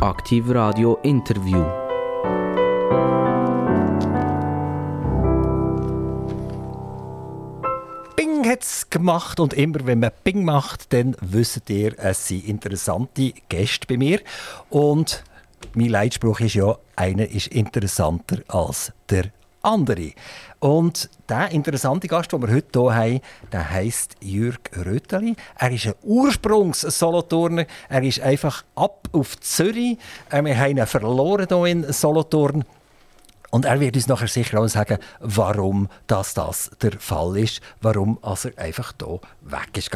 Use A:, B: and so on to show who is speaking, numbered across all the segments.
A: Aktiv Radio Interview.
B: Bing hat es gemacht und immer wenn man Bing macht, dann wisst ihr, es sind interessante Gäste bei mir. Und mein Leitspruch ist ja, einer ist interessanter als der andere. Und der interessante Gast, den wir heute hier haben, der heisst Jürg Röteli. Er ist ein Ursprungs-Solothurner. Er ist einfach ab auf Zürich. Äh, wir haben ihn verloren hier in Solothurn. Und er wird uns nachher sicher auch sagen, warum das, das der Fall ist, warum er einfach hier weg ist.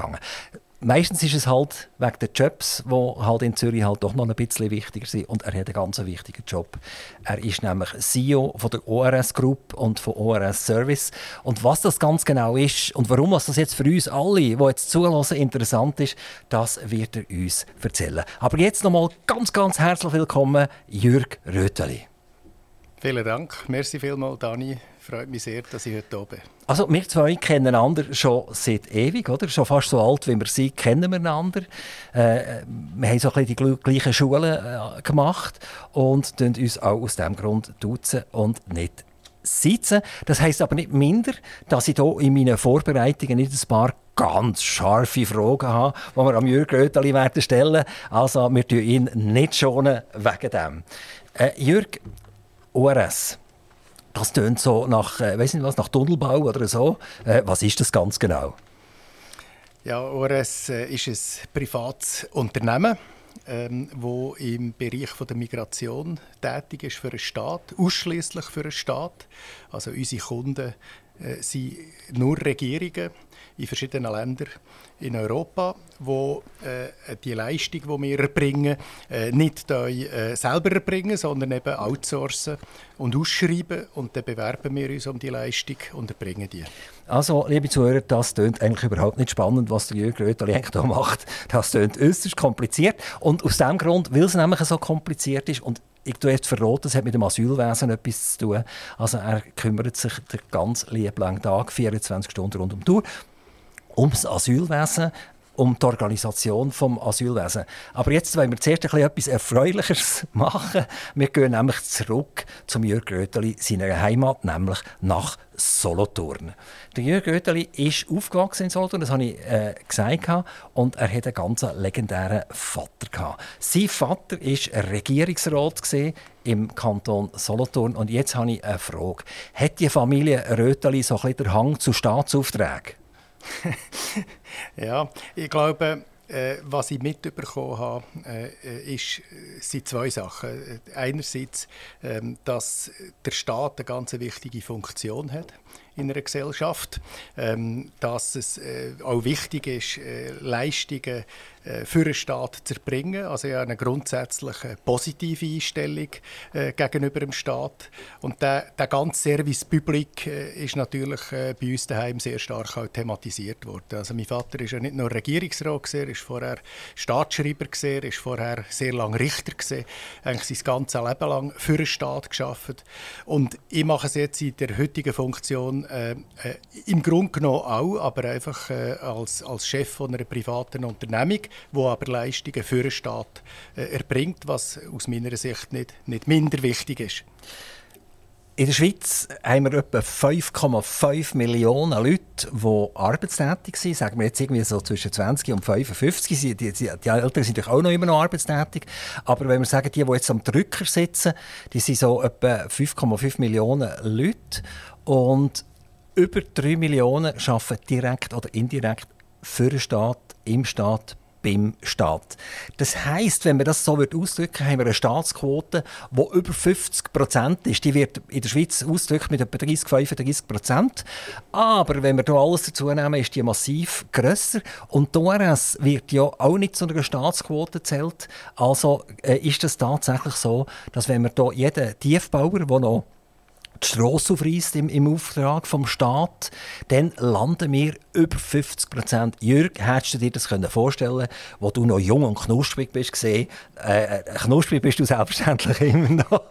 B: Meistens ist es halt wegen der Jobs, die halt in Zürich halt doch noch ein bisschen wichtiger sind. Und er hat einen ganz wichtigen Job. Er ist nämlich CEO von der ORS Group und von ORS Service. Und was das ganz genau ist und warum das jetzt für uns alle, die jetzt zulassen, interessant ist, das wird er uns erzählen. Aber jetzt nochmal ganz, ganz herzlich willkommen, Jürg Röteli.
C: Vielen Dank. Merci vielmals, Dani. Freut mich sehr, dass ich heute hier bin.
B: Also wir zwei kennen einander schon seit ewig, oder? Schon fast so alt, wie wir sind, kennen wir einander. Äh, wir haben so ein bisschen die gleichen Schulen äh, gemacht und tun uns auch aus diesem Grund duzen und nicht sitzen. Das heisst aber nicht minder, dass ich hier in meinen Vorbereitungen nicht ein paar ganz scharfe Fragen habe, die wir am Jürgen Röteli werden stellen. Also wir tun ihn nicht schonen wegen dem. Äh, Jürg, ORS. Das tönt so nach, äh, was, nach Tunnelbau oder so. Äh, was ist das ganz genau?
C: Ja, ORS äh, ist ein privates Unternehmen, ähm, wo im Bereich von der Migration tätig ist für den Staat, ausschließlich für den Staat. Also unsere Kunden äh, sind nur Regierungen in verschiedenen Ländern in Europa, wo äh, die Leistung, die wir erbringen, äh, nicht äh, selber erbringen, sondern eben outsourcen und ausschreiben und dann bewerben wir uns um die Leistung und erbringen die.
B: Also, liebe Zuhörer, das klingt eigentlich überhaupt nicht spannend, was der Jürgen eigentlich hier macht. Das klingt äußerst kompliziert und aus diesem Grund, weil es nämlich so kompliziert ist und ich tue jetzt verraten, es hat mit dem Asylwesen etwas zu tun. Also er kümmert sich den ganz lieben Tag, 24 Stunden rund um die Uhr, ums Asylwesen, um die Organisation des Asylwesen. Aber jetzt wollen wir zuerst etwas Erfreulicheres machen. Wir gehen nämlich zurück zum Jürg Röteli, seiner Heimat, nämlich nach Solothurn. Der Jürg Röteli ist aufgewachsen in Solothurn, das habe ich äh, gesagt, und er hatte einen ganz legendären Vater. Sein Vater war Regierungsrat im Kanton Solothurn. Und jetzt habe ich eine Frage. Hat die Familie Röteli so ein bisschen den Hang zu Staatsaufträgen?
C: ja, ich glaube, äh, was ich mitbekommen habe, äh, ist, sind zwei Sachen. Einerseits, äh, dass der Staat eine ganz wichtige Funktion hat in einer Gesellschaft, ähm, dass es äh, auch wichtig ist, äh, Leistungen äh, für den Staat zu erbringen. Also ja, eine grundsätzliche positive Einstellung äh, gegenüber dem Staat. Und der, der ganze Service Public äh, ist natürlich äh, bei uns daheim sehr stark auch thematisiert worden. Also mein Vater ist ja nicht nur Regierungsrat er ist vorher Staatsschreiber gewesen, ist vorher sehr lange Richter gewesen, eigentlich sein ganzes Leben lang für den Staat geschafft. Und ich mache es jetzt in der heutigen Funktion äh, äh, im Grunde genommen auch, aber einfach äh, als, als Chef von einer privaten Unternehmung, wo aber Leistungen für den Staat äh, erbringt, was aus meiner Sicht nicht, nicht minder wichtig ist.
B: In der Schweiz haben wir etwa 5,5 Millionen Leute, die arbeitstätig sind. Sagen wir jetzt irgendwie so zwischen 20 und 55. Die, die, die Älteren sind natürlich auch noch immer noch arbeitstätig. Aber wenn wir sagen, die, die jetzt am Drücker sitzen, die sind so etwa 5,5 Millionen Leute. Und über 3 Millionen arbeiten direkt oder indirekt für den Staat, im Staat, beim Staat. Das heißt, wenn wir das so ausdrücken, haben wir eine Staatsquote, die über 50 Prozent ist. Die wird in der Schweiz ausgedrückt mit etwa 30, 35 Prozent. Aber wenn wir hier alles dazu nehmen, ist die massiv grösser. Und die ORS wird ja auch nicht zu einer Staatsquote zählt. Also äh, ist es tatsächlich so, dass wenn wir hier jeden Tiefbauer, der noch die Strasse aufreißt im, im Auftrag vom Staat, dann landen wir über 50 Prozent. Jürg, hättest du dir das vorstellen wo du noch jung und knusprig bist? Gesehen? Äh, äh knusprig bist du selbstverständlich immer noch.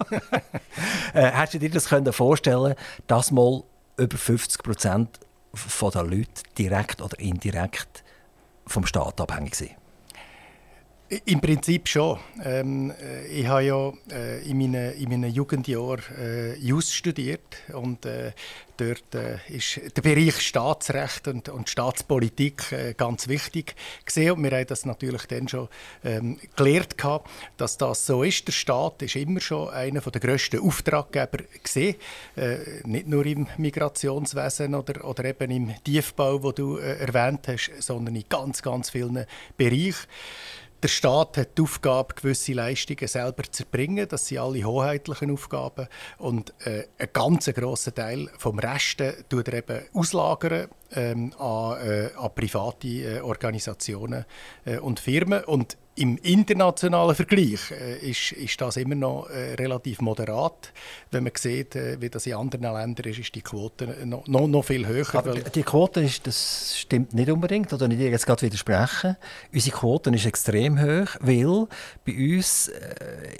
B: äh, hättest du dir das vorstellen dass mal über 50 Prozent der Leute direkt oder indirekt vom Staat abhängig sind?
C: Im Prinzip schon. Ähm, äh, ich habe ja äh, in, meinen, in meinen Jugendjahren äh, Jus studiert und äh, dort äh, ist der Bereich Staatsrecht und, und Staatspolitik äh, ganz wichtig gesehen und wir haben das natürlich dann schon ähm, gelernt gehabt, dass das so ist. Der Staat ist immer schon einer der grössten Auftraggeber gesehen, nicht nur im Migrationswesen oder, oder eben im Tiefbau, wo du erwähnt hast, sondern in ganz ganz vielen Bereichen. Der Staat hat die Aufgabe, gewisse Leistungen selber zu erbringen. Das sind alle hoheitlichen Aufgaben. Und äh, ein ganz grosser Teil vom Resten tut er eben auslagern ähm, an, äh, an, private äh, Organisationen äh, und Firmen. Und im internationalen Vergleich äh, ist, ist das immer noch äh, relativ moderat. Wenn man sieht, äh, wie das in anderen Ländern ist, ist die Quote noch, noch, noch viel höher.
B: Aber die Quote ist, das stimmt nicht unbedingt, oder nicht jetzt gerade widersprechen. Unsere Quote ist extrem hoch, weil bei uns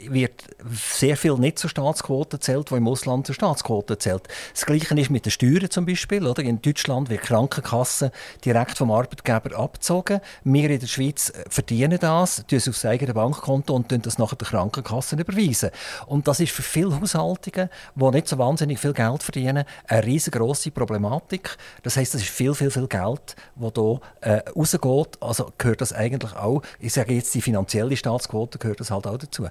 B: wird sehr viel nicht zur Staatsquote zählt, wo im Ausland zur Staatsquote zählt. Das Gleiche ist mit den Steuern zum Beispiel. Oder? In Deutschland wird Krankenkasse direkt vom Arbeitgeber abgezogen. Wir in der Schweiz äh, verdienen das tun es aufs eigene Bankkonto und tun das nachher der Krankenkasse überweisen. Und das ist für viele Haushaltungen, die nicht so wahnsinnig viel Geld verdienen, eine riesengroße Problematik. Das heißt, das ist viel, viel, viel Geld, das hier äh, rausgeht. Also gehört das eigentlich auch, ich sage jetzt, die finanzielle Staatsquote gehört das halt auch dazu.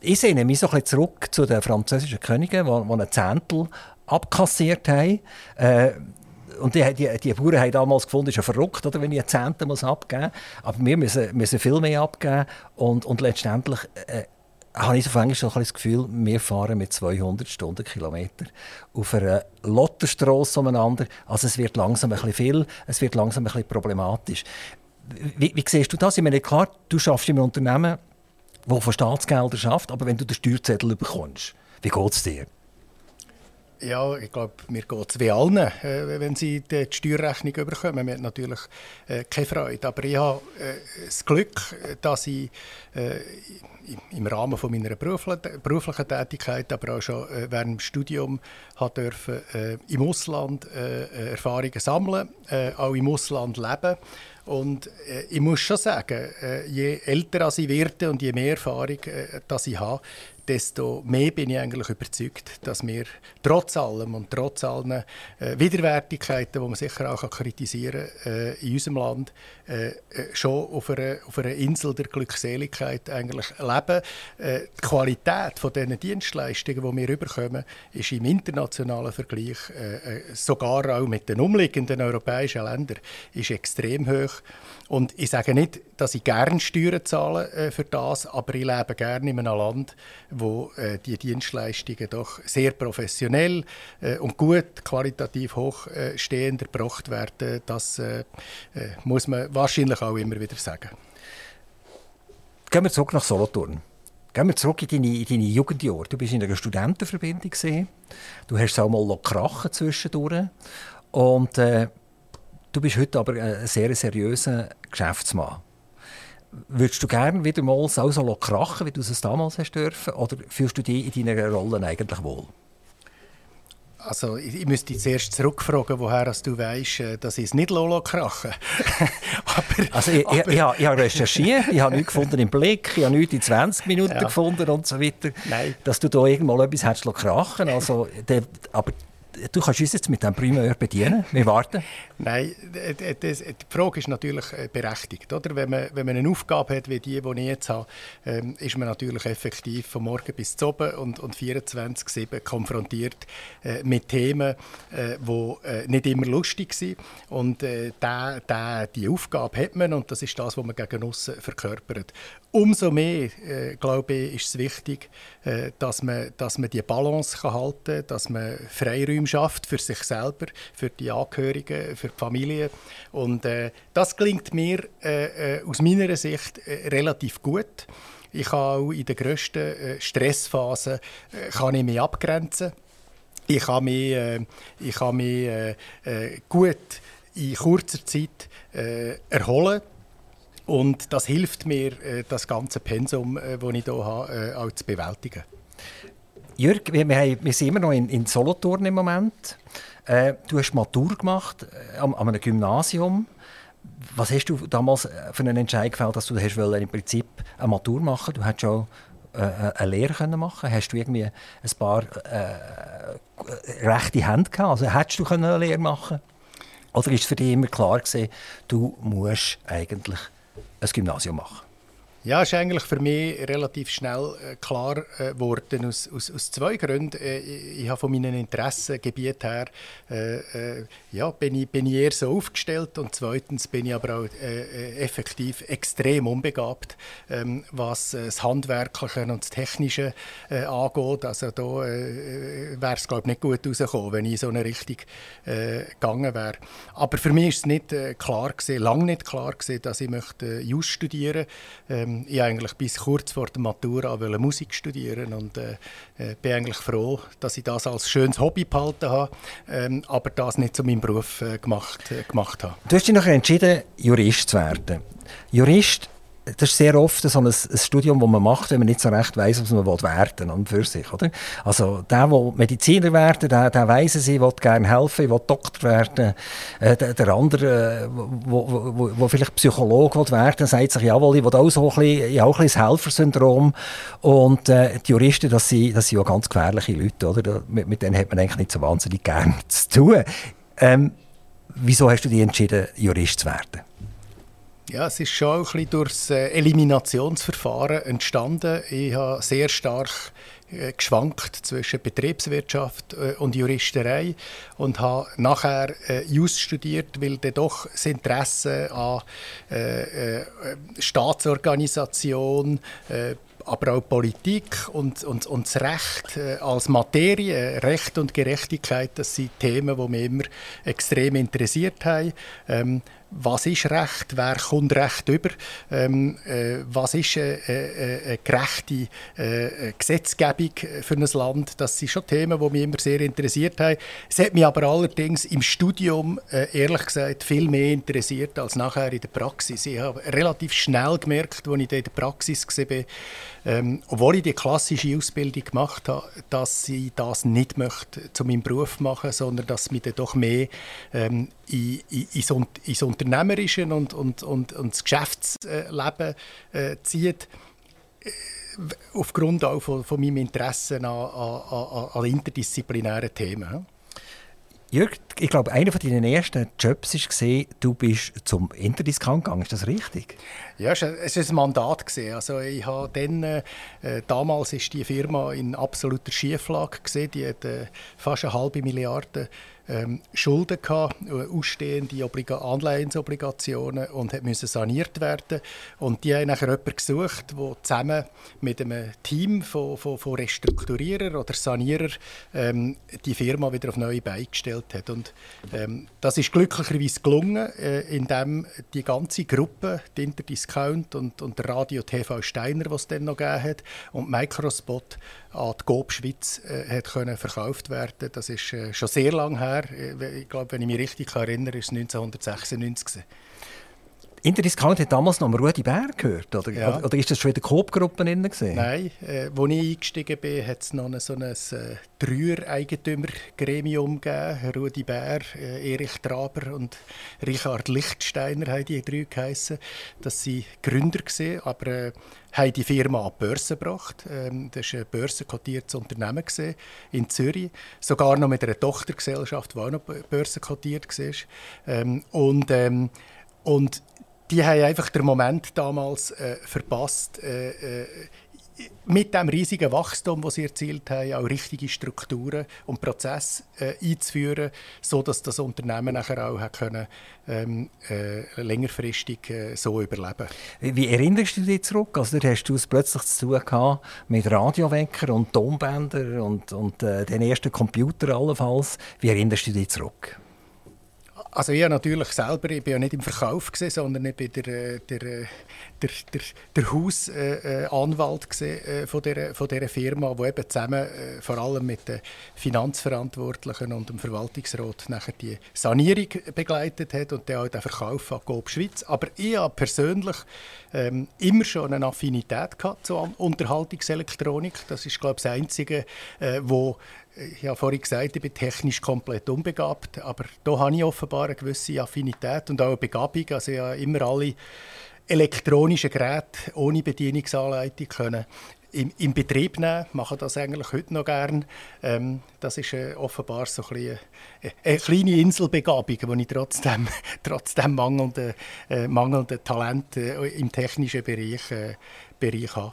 B: Ich sehe mich so ein bisschen zurück zu den französischen Königen, die, die ein Zehntel abkassiert haben. Äh, und die, die, die Bauern haben damals gefunden, es ist ja verrückt, oder, wenn ich einen Zehnten muss abgeben muss. Aber wir müssen, müssen viel mehr abgeben. Und, und letztendlich äh, habe ich so so das Gefühl, wir fahren mit 200 Stundenkilometer auf einer Lotterstrasse umeinander. Also es wird langsam ein bisschen viel, es wird langsam ein bisschen problematisch. Wie, wie siehst du das? Ich meine, klar, du schaffst in einem Unternehmen, das von Staatsgeldern schafft, aber wenn du den Steuerzettel bekommst, wie geht es dir?
C: Ja, ich glaube, mir geht es wie allen, äh, wenn sie die Steuerrechnung bekommen. Man hat natürlich äh, keine Freude. Aber ich habe äh, das Glück, dass ich äh, im Rahmen von meiner beruflichen Tätigkeit, aber auch schon äh, während dem Studium, habe dürfen, äh, im Ausland Erfahrungen sammeln, auch im Ausland leben. Und ich muss schon sagen, je älter ich werde und je mehr Erfahrung dass ich habe, desto mehr bin ich eigentlich überzeugt, dass wir trotz allem und trotz allen äh, Widerwärtigkeiten, die man sicher auch kritisieren kann, äh, in unserem Land äh, äh, schon auf einer, auf einer Insel der Glückseligkeit eigentlich leben. Äh, die Qualität von Dienstleistungen, die wir überkommen, ist im internationalen Vergleich, äh, sogar auch mit den umliegenden europäischen Ländern, ist extrem hoch. Und ich sage nicht, dass ich gerne Steuern zahle äh, für das, aber ich lebe gerne in einem Land, wo äh, die Dienstleistungen doch sehr professionell äh, und gut, qualitativ hochstehend erbracht werden. Das äh, äh, muss man wahrscheinlich auch immer wieder sagen.
B: Gehen wir zurück nach Solothurn. Gehen wir zurück in deine, in deine Jugendjahre. Du bist in einer Studentenverbindung. Gewesen. Du hast auch mal krachen zwischendurch. Und äh, Du bist heute aber ein sehr seriöser Geschäftsmann. Würdest du gerne wieder mal so, so krachen, wie du es damals hast dürfen, oder fühlst du dich in deiner Rolle eigentlich wohl?
C: Also ich müsste zuerst zurückfragen, woher du weißt, äh, dass ich es nicht Lolo krachen.
B: aber, also ich, aber, ich, ich, ich, habe recherchiert, ich habe nichts gefunden im Blick, ich habe nichts in 20 Minuten ja. gefunden und so weiter. Nein. Dass du da irgendwann etwas hättest krachen. Also, der, aber du kannst uns jetzt mit dem Primär bedienen. Wir warten.
C: Nein, das, die Frage ist natürlich äh, berechtigt. Oder? Wenn, man, wenn man eine Aufgabe hat wie die, die ich jetzt habe, ähm, ist man natürlich effektiv von morgen bis zu oben und, und 24-7 konfrontiert äh, mit Themen, äh, die äh, nicht immer lustig sind. Und äh, da, da, die Aufgabe hat man und das ist das, was man gegen aussen verkörpert. Umso mehr, äh, glaube ich, ist es wichtig, äh, dass, man, dass man die Balance kann halten kann, dass man Freiräume schafft für sich selber, für die Angehörigen, für die Familie. Und äh, das gelingt mir äh, äh, aus meiner Sicht äh, relativ gut. Ich kann auch in den grössten äh, Stressphasen kann ich mich abgrenzen. Ich kann mich, ich kann mich gut in kurzer Zeit erholen. Und das hilft mir, das ganze Pensum, das ich hier habe, auch zu bewältigen.
B: Jörg, wir, wir, sind immer noch in, in Solothurn im Moment. Äh, du hast Matur gemacht äh, an, an einem Gymnasium. was hast du damals für einen Entscheid gefällt, dass du hast im Prinzip eine Matur machen Du hättest schon äh, eine Lehre können machen Hast du irgendwie ein paar äh, rechte Hände gehabt? Also hättest du eine Lehre machen Oder ist es für dich immer klar gewesen, du musst eigentlich ein Gymnasium machen?
C: Ja, ist eigentlich für mich relativ schnell äh, klar äh, geworden, aus, aus, aus zwei Gründen. Äh, ich, ich habe von meinen Interessengebieten her äh, ja, bin, ich, bin ich eher so aufgestellt und zweitens bin ich aber auch effektiv extrem unbegabt, ähm, was das Handwerkliche und das Technische angeht. Also da wäre es glaube ich nicht gut rausgekommen, wenn ich in so eine Richtung gegangen wäre. Aber für mich ist es nicht klar gewesen, lange nicht klar gewesen, dass ich möchte Just studieren möchte. Ähm, ich eigentlich bis kurz vor der Matura Musik studieren und äh, äh, bin eigentlich froh, dass ich das als schönes Hobby behalten habe, ähm, aber das nicht zu meinem Beruf äh, gemacht, äh, gemacht habe.
B: Du hast dich noch entschieden, Jurist zu werden. Jurist das ist sehr oft so ein, ein, Studium, das man macht, wenn man nicht so recht weiß, was man werden will, für sich. Oder? Also der, der Mediziner werden der, der weiss es, ich will gerne helfen, ich will Doktor werden. Äh, der, der andere, der vielleicht Psychologe will werden sagt sich, jawohl, ich will auch so ein bisschen, ich auch ein bisschen das Helfersyndrom. Und äh, die Juristen, das sind, das sind ja ganz gefährliche Leute. Oder? Mit, mit denen hat man eigentlich nicht so wahnsinnig gerne zu tun. Ähm, wieso hast du dich entschieden, Jurist zu werden?
C: Ja, es ist schon ein bisschen durch das äh, Eliminationsverfahren entstanden. Ich habe sehr stark äh, geschwankt zwischen Betriebswirtschaft äh, und Juristerei und habe nachher Just studiert, weil dann doch das Interesse an Staatsorganisation, aber auch Politik und, und, und das Recht als Materie, Recht und Gerechtigkeit, das sind Themen, die mich immer extrem interessiert haben. Was ist Recht, wer kommt Recht über, ähm, äh, was ist eine, eine, eine gerechte äh, Gesetzgebung für ein Land. Das sind schon Themen, die mich immer sehr interessiert haben. Es hat mich aber allerdings im Studium, äh, ehrlich gesagt, viel mehr interessiert als nachher in der Praxis. Ich habe relativ schnell gemerkt, als ich in der Praxis war, ähm, obwohl ich die klassische Ausbildung gemacht habe, dass ich das nicht möchte zu meinem Beruf machen, sondern dass mich dann doch mehr ähm, in, in, ins, Unternehmerische und, und, und, und das Geschäftsleben äh, zieht äh, aufgrund auch von, von meinem Interesse an, an, an, an interdisziplinären Themen.
B: Jörg, ich glaube, einer von deinen ersten Jobs war, du bist zum Interdiscount gegangen. Ist das richtig?
C: Ja, es war ein Mandat. Also ich habe dann, äh, damals war die Firma in absoluter Schieflage. Gewesen. Die hat äh, fast eine halbe Milliarde ähm, Schulden gehabt, äh, ausstehende Obliga Anleihensobligationen und musste saniert werden. Und die haben nachher jemanden gesucht, der zusammen mit einem Team von, von, von Restrukturierern oder Sanierern ähm, die Firma wieder auf neue Beine gestellt hat. Und ähm, das ist glücklicherweise gelungen, äh, indem die ganze Gruppe, die Interdiscount und, und Radio TV Steiner, was es dann noch gegeben hat, und Microspot an die Coop Schweiz äh, hat können verkauft werden. Das ist äh, schon sehr lange her. Äh, ich glaube, wenn ich mich richtig erinnere, ist es 1996. Gewesen.
B: Interdiscount hat damals noch um Rudi Bär gehört, oder? Ja. Oder, ist das schon in der Coop-Gruppe
C: Nein, äh, als ich eingestiegen bin, hat es noch ein, so ein äh, Dreier-Eigentümer-Gremium gegeben. Rudi Bär, äh, Erich Traber und Richard Lichtsteiner haben die drei geheissen. Das waren Gründer, gewesen, aber äh, haben die Firma an die Börse gebracht. Ähm, das war ein börsenkotiertes Unternehmen gewesen, in Zürich, sogar noch mit einer Tochtergesellschaft, die auch noch börsenkotiert war. Ähm, und, ähm, und die haben einfach den Moment damals äh, verpasst, äh, äh, mit dem riesigen Wachstum, das sie erzielt haben, auch richtige Strukturen und Prozesse äh, einzuführen, so dass das Unternehmen nachher auch können, ähm, äh, längerfristig äh, so überleben.
B: Wie, wie erinnerst du dich zurück? Also, hast du es plötzlich zu tun gehabt mit Radiowecker und Tonbänder und, und äh, den ersten Computer allenfalls. Wie erinnerst du dich zurück?
C: Also ich natürlich selber, ich bin ja nicht im Verkauf gewesen, sondern ich bin der, äh, der, äh, der, der, der Hausanwalt äh, von, dieser, von dieser Firma, der eben zusammen äh, vor allem mit den Finanzverantwortlichen und dem Verwaltungsrat nachher die Sanierung begleitet hat und dann auch den Verkauf an Coop Schweiz. Aber ich habe persönlich ähm, immer schon eine Affinität gehabt zur Unterhaltungselektronik. Das ist glaube ich das Einzige, äh, wo ich habe vorhin gesagt, ich bin technisch komplett unbegabt, aber da habe ich offenbar eine gewisse Affinität und auch eine Begabung. Also ich habe immer alle elektronischen Geräte ohne Bedienungsanleitung können im, im Betrieb nehmen, mache das eigentlich heute noch gern. Ähm, das ist äh, offenbar so ein bisschen, äh, eine kleine Inselbegabung, die ich trotzdem, trotzdem mangelnde, äh, mangelnde Talent äh, im technischen Bereich, äh, Bereich habe.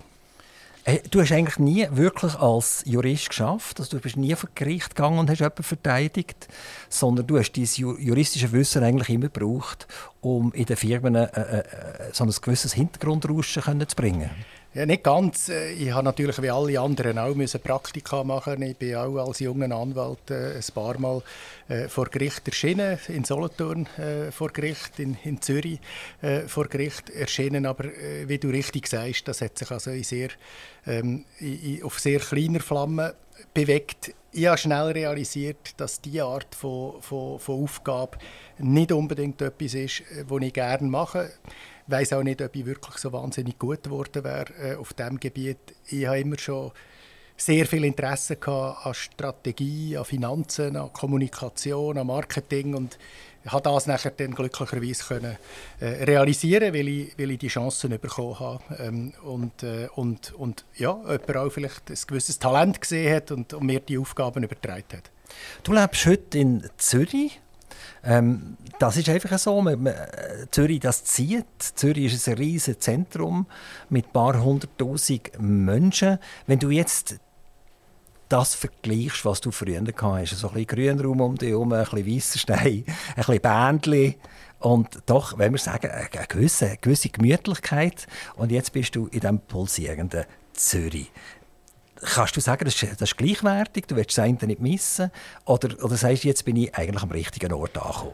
B: Hey, du hast eigentlich nie wirklich als Jurist geschafft, also du bist nie vor Gericht gegangen und hast jemanden verteidigt, sondern du hast dein juristische Wissen eigentlich immer gebraucht, um in den Firmen äh, äh, so ein gewisses Hintergrundrauschen zu bringen.
C: Ja, nicht ganz. Äh, ich habe natürlich wie alle anderen auch müssen Praktika machen. Ich bin auch als junger Anwalt äh, ein paar Mal äh, vor Gericht erschienen, in Solothurn äh, vor Gericht, in, in Zürich äh, vor Gericht erschienen. Aber äh, wie du richtig sagst, das hat sich also in sehr, ähm, in, auf sehr kleiner Flamme bewegt. Ich habe schnell realisiert, dass diese Art von, von, von Aufgabe nicht unbedingt etwas ist, was ich gerne mache weiß auch nicht, ob ich wirklich so wahnsinnig gut geworden wäre äh, auf diesem Gebiet. Ich habe immer schon sehr viel Interesse gehabt an Strategie, an Finanzen, an Kommunikation, an Marketing und habe das nachher dann glücklicherweise können, äh, realisieren, weil ich, weil ich die Chancen bekommen habe ähm, und, äh, und, und ja, jemand auch vielleicht ein gewisses Talent gesehen hat und, und mir die Aufgaben übertragen hat.
B: Du lebst heute in Zürich ähm, das ist einfach so. Man, man, Zürich das zieht. Zürich ist ein riesiges Zentrum mit ein paar hunderttausend Menschen. Wenn du jetzt das vergleichst, was du früher hast, so ein bisschen Grünraum um dich herum, ein bisschen weißer Stein, ein bisschen Bändchen und doch, wenn wir sagen, eine gewisse, eine gewisse Gemütlichkeit und jetzt bist du in diesem pulsierenden Zürich. Kannst du sagen, das ist, das ist gleichwertig, du willst das eine nicht missen? Oder, oder sagst du, jetzt bin ich eigentlich am richtigen Ort angekommen?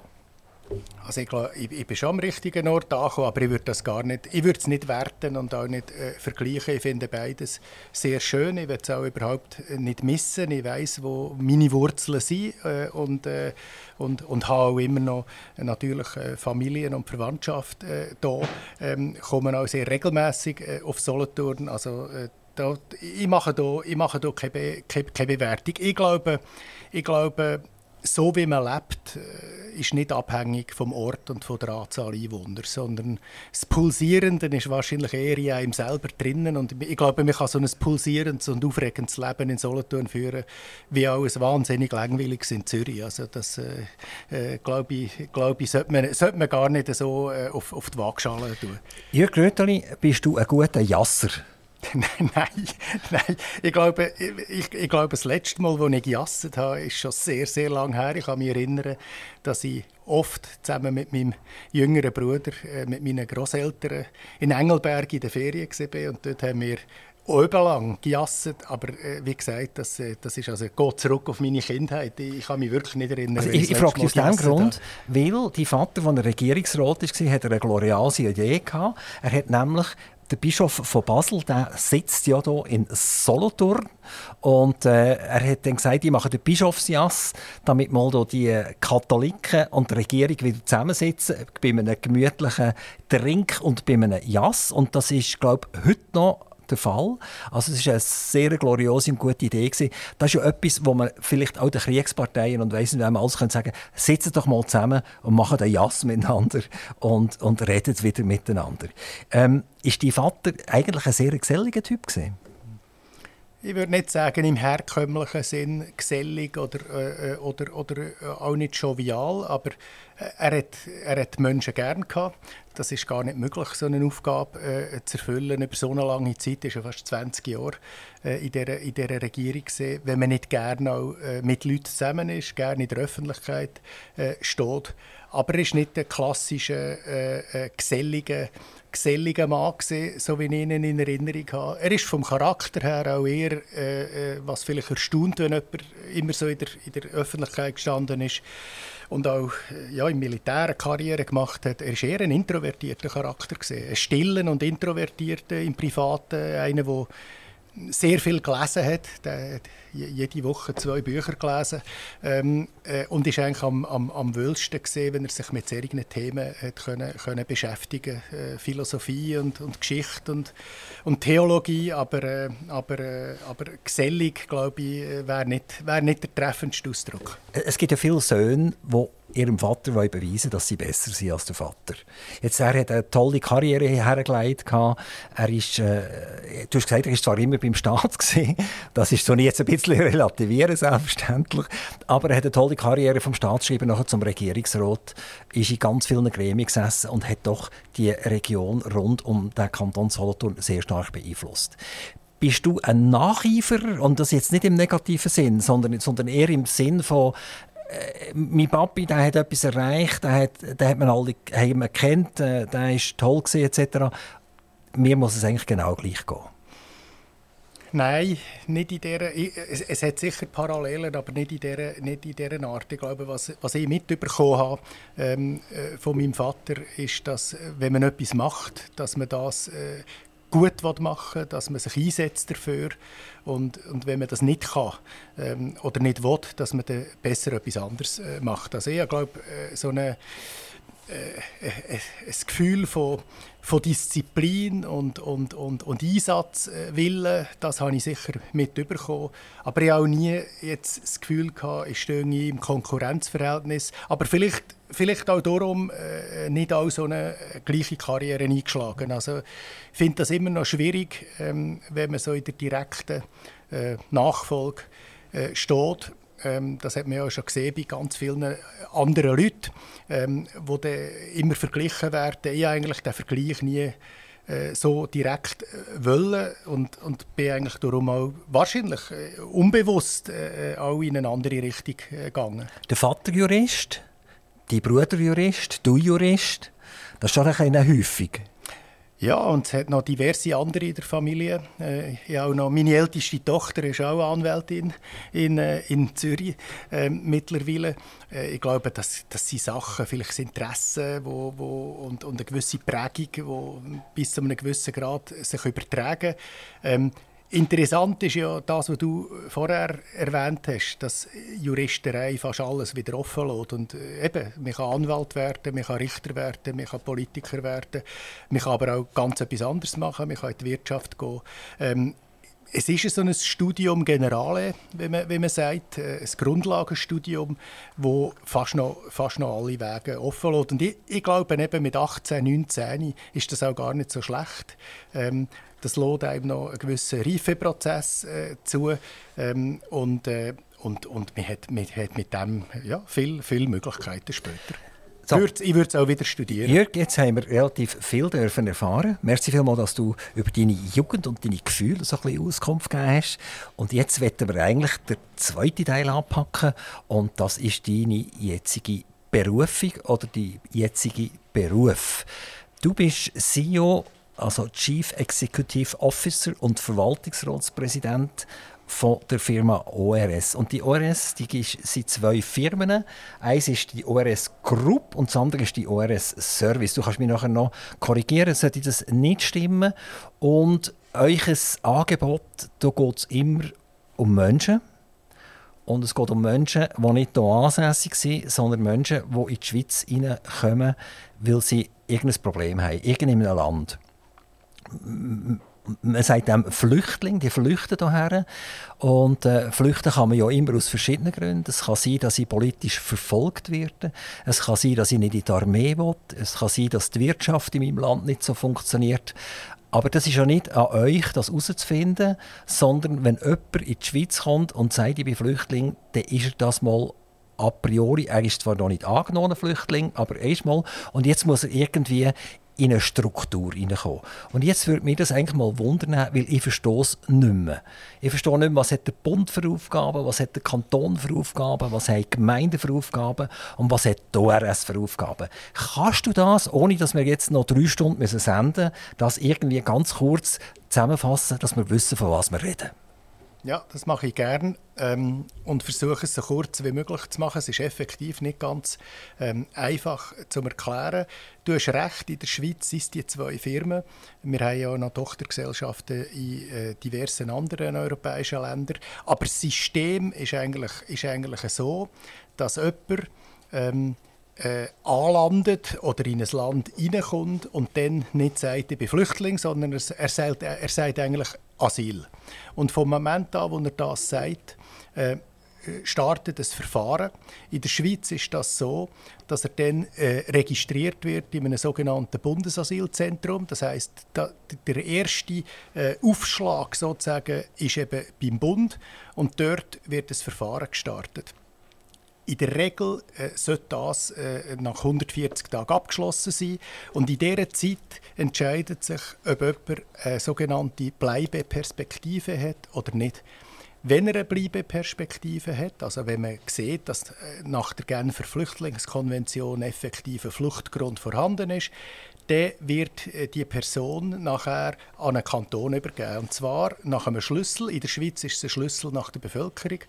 C: Also ich, glaube, ich, ich bin schon am richtigen Ort angekommen, aber ich würde das gar nicht, ich würde es nicht werten und auch nicht äh, vergleichen. Ich finde beides sehr schön. Ich will es auch überhaupt nicht missen. Ich weiß, wo meine Wurzeln sind äh, und, äh, und, und habe auch immer noch äh, natürlich äh, Familien und Verwandtschaft äh, da. Ähm, kommen auch sehr regelmäßig äh, auf Solothurn. Also da, ich mache da, ich mache da keine, keine, keine Bewertung. Ich glaube, ich glaube, so wie man lebt, äh, ist nicht abhängig vom Ort und von der Anzahl Einwohner, sondern das Pulsierende ist wahrscheinlich eher in einem selber drinnen und ich glaube, man kann so ein pulsierendes und aufregendes Leben in Solothurn führen, wie auch ein wahnsinnig langweiliges in Zürich. Also das, äh, äh, glaube ich, glaube ich sollte, man, sollte man gar nicht so äh, auf, auf die Waagschale tun.
B: Jörg Gröteli, bist du ein guter Jasser?
C: nein, nein. Ich glaube, ich, ich, glaube, das letzte Mal, als ich gejasset habe, ist schon sehr, sehr lange her. Ich kann mich erinnern, dass ich oft zusammen mit meinem jüngeren Bruder, äh, mit meinen Großeltern in Engelberg in der Ferien war. Und dort haben wir lang gejasset, aber äh, wie gesagt, das, äh, das ist also, geht zurück auf meine Kindheit. Ich, ich kann mich wirklich nicht erinnern.
B: Also ich, ich frage dich aus dem Grund, weil die Vater, der Regierungsrat war, hat eine gloriose Idee gehabt. Er hat nämlich der Bischof von Basel, der sitzt ja hier in Solothurn. Und äh, er hat dann gesagt, ich mache den Bischofsjass, damit mal die Katholiken und die Regierung wieder zusammensitzen bei einem gemütlichen Trink und bei einem Jass. Und das ist, glaube ich, heute noch der Fall. Also es war eine sehr gloriose und gute Idee. Gewesen. Das ist ja etwas, wo man vielleicht auch den Kriegsparteien und weiss nicht, alles können sagen sitzen doch mal zusammen und machen den Jass miteinander und, und reden wieder miteinander. Ähm, ist dein Vater eigentlich ein sehr geselliger Typ gewesen?
C: Ich würde nicht sagen im herkömmlichen Sinn gesellig oder, äh, oder, oder äh, auch nicht jovial, aber äh, er hat, er hat Menschen gern gehabt. Das ist gar nicht möglich, so eine Aufgabe äh, zu erfüllen über so eine lange Zeit. Ist ja fast 20 Jahre äh, in, dieser, in dieser Regierung gesehen. Wenn man nicht gerne auch äh, mit Leuten zusammen ist, gerne in der Öffentlichkeit steht. Aber er ist nicht der klassische gesellige geselliger Mann gewesen, so wie ich ihn in Erinnerung habe. Er ist vom Charakter her auch eher, äh, äh, was vielleicht erstaunt, wenn jemand immer so in der, in der Öffentlichkeit gestanden ist und auch äh, ja, im Militär eine Karriere gemacht hat. Er ist eher ein introvertierter Charakter gewesen, ein stillen und introvertierter im Privaten, einer, der sehr viel gelesen hat. Der jede Woche zwei Bücher gelesen ähm, äh, und ist eigentlich am, am, am wöhlsten gesehen, wenn er sich mit solchen Themen hat können, können beschäftigen äh, Philosophie und, und Geschichte und, und Theologie, aber, äh, aber, äh, aber gesellig, glaube ich, äh, wäre nicht, wär nicht der treffendste Ausdruck.
B: Es gibt ja viele Söhne, die ihrem Vater beweisen dass sie besser sind als der Vater. Jetzt, er hat eine tolle Karriere hergelegt. Er ist, äh, du hast gesagt, er war zwar immer beim Staat. Gewesen. Das ist so jetzt ein bisschen relativieren, selbstverständlich. Aber er hat eine tolle Karriere vom Staatsschreiber nachher zum Regierungsrat, ist in ganz vielen Gremien gesessen und hat doch die Region rund um den Kanton Solothurn sehr stark beeinflusst bist du ein Nacheifer und das jetzt nicht im negativen Sinn, sondern, sondern eher im Sinn von mein Papi, der hat etwas erreicht, der hat, der hat man alle haben wir kennt, äh, der ist toll gewesen, etc. Mir muss es eigentlich genau gleich gehen.
C: Nein, nicht in dieser, es, es hat sicher Parallelen, aber nicht in dieser, nicht in dieser Art. Ich glaube, was, was ich mitbekommen habe ähm, äh, von meinem Vater, ist, dass wenn man etwas macht, dass man das äh, gut machen will, dass man sich einsetzt dafür und, und wenn man das nicht kann ähm, oder nicht will, dass man dann besser etwas anderes äh, macht. Also ich glaube, äh, so eine ein Gefühl von, von Disziplin und, und, und, und Einsatzwillen, das habe ich sicher mitbekommen. Aber ich habe auch nie jetzt das Gefühl gehabt, ich stehe im Konkurrenzverhältnis. Aber vielleicht, vielleicht auch darum äh, nicht auch so eine gleiche Karriere eingeschlagen. Also ich finde das immer noch schwierig, ähm, wenn man so in der direkten äh, Nachfolge äh, steht ähm, das hat man ja schon gesehen bei ganz vielen anderen Leuten, ähm, die immer verglichen werden. Ich eigentlich den Vergleich nie äh, so direkt äh, wollen und, und bin eigentlich darum auch wahrscheinlich äh, unbewusst äh, auch in eine andere Richtung äh, gegangen.
B: Der Vater Jurist, die Bruder Jurist, du Jurist, das ist schon eine Häufung.
C: Ja, und es hat noch diverse andere in der Familie. Äh, ich auch noch, meine älteste Tochter ist auch Anwältin in, äh, in Zürich äh, mittlerweile. Ich glaube, dass das sind Sachen, vielleicht das Interesse wo, wo, und, und eine gewisse Prägung, die bis zu einem gewissen Grad sich übertragen. Ähm, Interessant ist ja das, was du vorher erwähnt hast, dass Juristerei fast alles wieder offen lässt. Und äh, eben, man kann Anwalt werden, man kann Richter werden, man kann Politiker werden, man kann aber auch ganz etwas anderes machen, man kann in die Wirtschaft gehen. Ähm, es ist so ein Studium Generale, wie man, wie man sagt, äh, ein Grundlagenstudium, wo fast noch, fast noch alle Wege offen lässt. Und ich, ich glaube, eben mit 18, 19 ist das auch gar nicht so schlecht. Ähm, das lädt einem noch einen gewissen Reifeprozess äh, zu ähm, und, äh, und, und man, hat, man hat mit dem ja, viele viel Möglichkeiten später. So. Ich würde es auch wieder studieren.
B: Jörg, jetzt haben wir relativ viel dürfen erfahren. Merci vielmals, dass du über deine Jugend und deine Gefühle so ein bisschen Auskunft gegeben hast. Und jetzt werden wir eigentlich den zweiten Teil anpacken. Und das ist deine jetzige Berufung oder die jetzige Beruf. Du bist CEO also Chief Executive Officer und Verwaltungsratspräsident von der Firma ORS. Und die ORS die sind zwei Firmen. Eins ist die ORS Group und das andere ist die ORS Service. Du kannst mich nachher noch korrigieren, sollte das nicht stimmen. Und euch Angebot, da geht es immer um Menschen. Und es geht um Menschen, die nicht hier ansässig sind, sondern Menschen, die in die Schweiz reinkommen, weil sie irgendein Problem haben, irgendeinem Land man sagt dem Flüchtling, die flüchten hierher. Und äh, flüchten kann man ja immer aus verschiedenen Gründen. Es kann sein, dass sie politisch verfolgt werden. Es kann sein, dass ich nicht in die Armee will. Es kann sein, dass die Wirtschaft in meinem Land nicht so funktioniert. Aber das ist ja nicht an euch, das herauszufinden, sondern wenn jemand in die Schweiz kommt und sagt, ich bin Flüchtling, dann ist er das mal a priori, er ist zwar noch nicht angenommen, Flüchtling, aber erstmal. Und jetzt muss er irgendwie in eine Struktur hineinkommen. Und jetzt würde mich das eigentlich mal wundern, weil ich verstehe es nicht mehr. Ich verstehe nicht mehr, was hat der Bund für Aufgaben, was hat der Kanton für Aufgaben, was hat die Gemeinde für Aufgaben und was hat die ORS für Aufgaben. Kannst du das, ohne dass wir jetzt noch drei Stunden senden müssen, das irgendwie ganz kurz zusammenfassen, dass wir wissen, von was wir reden?
C: Ja, das mache ich gern ähm, und versuche es so kurz wie möglich zu machen. Es ist effektiv nicht ganz ähm, einfach zu erklären. Du hast recht, in der Schweiz sind die zwei Firmen. Wir haben ja noch Tochtergesellschaften in äh, diversen anderen europäischen Ländern. Aber das System ist eigentlich, ist eigentlich so, dass jemand ähm, äh, anlandet oder in ein Land reinkommt und dann nicht sagt, ich bin Flüchtling, sondern er, er, sagt, er sagt eigentlich Asyl. Und vom Moment an, wo er das sagt, äh, startet das Verfahren. In der Schweiz ist das so, dass er dann äh, registriert wird in einem sogenannten Bundesasylzentrum. Das heißt, da, der erste äh, Aufschlag sozusagen ist eben beim Bund und dort wird das Verfahren gestartet. In der Regel äh, sollte das äh, nach 140 Tagen abgeschlossen sein. Und in dieser Zeit entscheidet sich, ob jemand eine sogenannte Bleibeperspektive hat oder nicht. Wenn er eine Bleibeperspektive hat, also wenn man sieht, dass äh, nach der Genfer Flüchtlingskonvention effektiv ein Fluchtgrund vorhanden ist, dann wird äh, die Person nachher an einen Kanton übergeben. Und zwar nach einem Schlüssel. In der Schweiz ist es ein Schlüssel nach der Bevölkerung.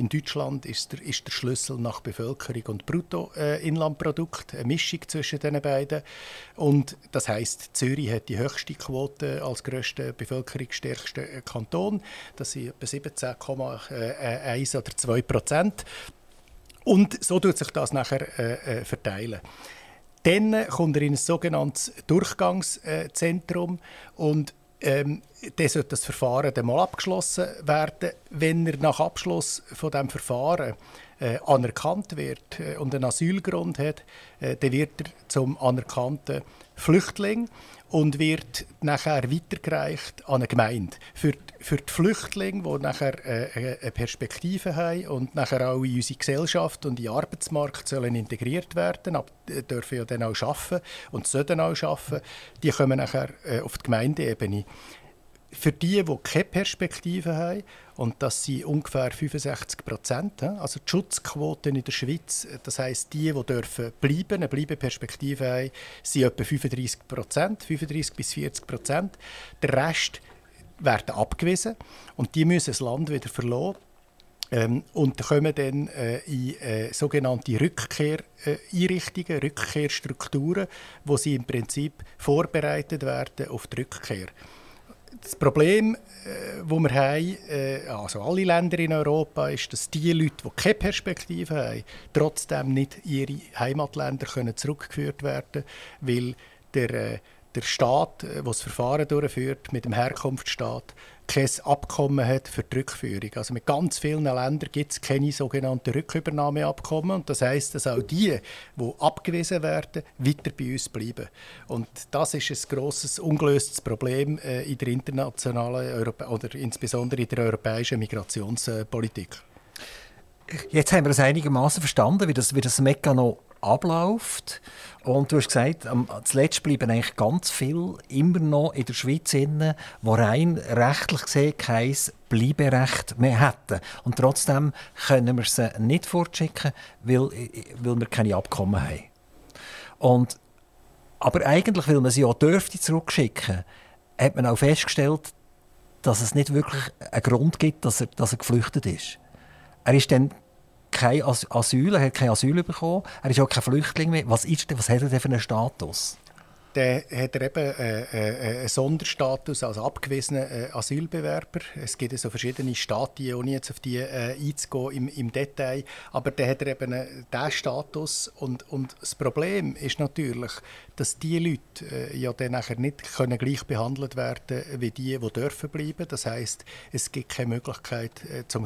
C: In Deutschland ist der, ist der Schlüssel nach Bevölkerung und Bruttoinlandprodukt, äh, eine Mischung zwischen den beiden. Und das heißt, Zürich hat die höchste Quote als grösster bevölkerungsstärkster äh, Kanton. Das sind etwa 17,1 oder 2 Prozent. Und so tut sich das nachher äh, verteilen. Dann kommt er in ein sogenanntes Durchgangszentrum und ähm, dann sollte das Verfahren dann mal abgeschlossen werden. Wenn er nach Abschluss von dem Verfahren äh, anerkannt wird äh, und einen Asylgrund hat, äh, dann wird er zum anerkannten Flüchtling und wird nachher weitergereicht an eine Gemeinde. Für, für die Flüchtlinge, die nachher äh, eine Perspektive haben und nachher auch in unsere Gesellschaft und in den Arbeitsmarkt sollen integriert werden, aber äh, dürfen ja dann auch arbeiten und sollen auch arbeiten, die kommen nachher äh, auf die Gemeindeebene für die, die keine Perspektive haben, und das sind ungefähr 65 Prozent, also die Schutzquote in der Schweiz, das heißt die, die dürfen bleiben, eine Bleibeperspektive haben, sind etwa 35 Prozent, 35 bis 40 Prozent. Der Rest werden abgewiesen und die müssen das Land wieder verlassen. Ähm, und kommen dann äh, in äh, sogenannte Rückkehreinrichtungen, äh, Rückkehrstrukturen, wo sie im Prinzip vorbereitet werden auf die Rückkehr das Problem, äh, wo wir haben, äh, also alle Länder in Europa, ist, dass die Leute, die keine Perspektive haben, trotzdem nicht in ihre Heimatländer können zurückgeführt werden, weil der äh, der Staat, der das Verfahren durchführt, mit dem Herkunftsstaat, kein Abkommen hat für die Rückführung. Also mit ganz vielen Ländern gibt es keine sogenannten Rückübernahmeabkommen. Und das heißt, dass auch die, die abgewiesen werden, weiter bei uns bleiben. Und das ist ein grosses, ungelöstes Problem äh, in der internationalen oder insbesondere in der europäischen Migrationspolitik.
B: Jetzt haben wir es einigermaßen verstanden, wie das, wie das Mechanismus abläuft. Und du hast gesagt, zuletzt bleiben eigentlich ganz viel immer noch in der Schweiz inne, wo rein rechtlich gesehen kein Bleiberecht mehr hätten. Und trotzdem können wir sie nicht fortschicken, weil, weil wir keine Abkommen haben. Und, aber eigentlich, weil man sie auch dürfte zurückschicken, hat man auch festgestellt, dass es nicht wirklich einen Grund gibt, dass er, dass er geflüchtet ist. Er ist dann kein Asyl, er hat kein Asyl bekommen, er ist auch kein Flüchtling mehr. Was, ist, was hat er denn für einen Status?
C: Dann hat er eben äh, äh, einen Sonderstatus als abgewiesener äh, Asylbewerber. Es gibt so verschiedene Stadien, ohne jetzt auf die einzugehen im, im Detail. Aber dann hat er eben diesen Status. Und, und das Problem ist natürlich, dass die Leute ja dann nachher nicht können gleich behandelt werden wie die, die dürfen bleiben. Das heißt, es gibt keine Möglichkeit zum.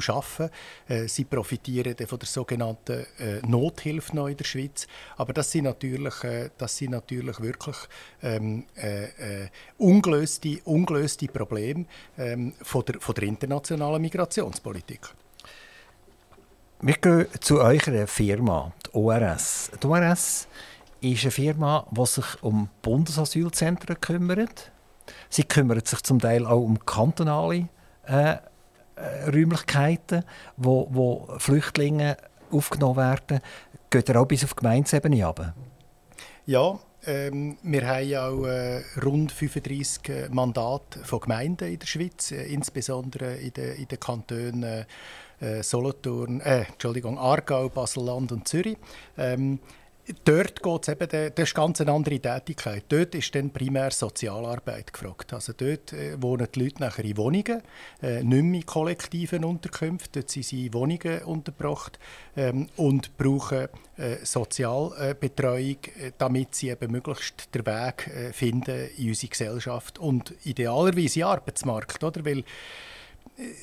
C: Äh, sie profitieren von der sogenannten Nothilfe in der Schweiz. Aber das sind natürlich, das sind natürlich wirklich ähm, äh, ungelöste, ungelöste Probleme ähm, von, der, von der internationalen Migrationspolitik.
B: Wir gehen zu eurer Firma, die ORS. Die ORS ist eine Firma, die sich um Bundesasylzentren kümmert. Sie kümmert sich zum Teil auch um kantonale äh, äh, Räumlichkeiten, wo, wo Flüchtlinge aufgenommen werden. Geht er auch bis auf Gemeindeebene runter?
C: Ja, Ähm, wir haben auch äh, rund 35 äh, Mandate von Gemeinden in der Schweiz, äh, insbesondere in den, in den Kantonen äh, Solothurn, äh, Entschuldigung, Aargau, Basel-Land und Zürich. Ähm, Dort geht es eben, das ist ganz eine andere Tätigkeit. Dort ist dann primär Sozialarbeit gefragt. Also dort äh, wohnen die Leute nachher in Wohnungen, äh, nicht mehr in kollektiven Unterkünften. Dort sind sie in Wohnungen untergebracht ähm, und brauchen äh, Sozialbetreuung, damit sie eben möglichst den Weg finden in unsere Gesellschaft und idealerweise in den Arbeitsmarkt. Oder? Weil,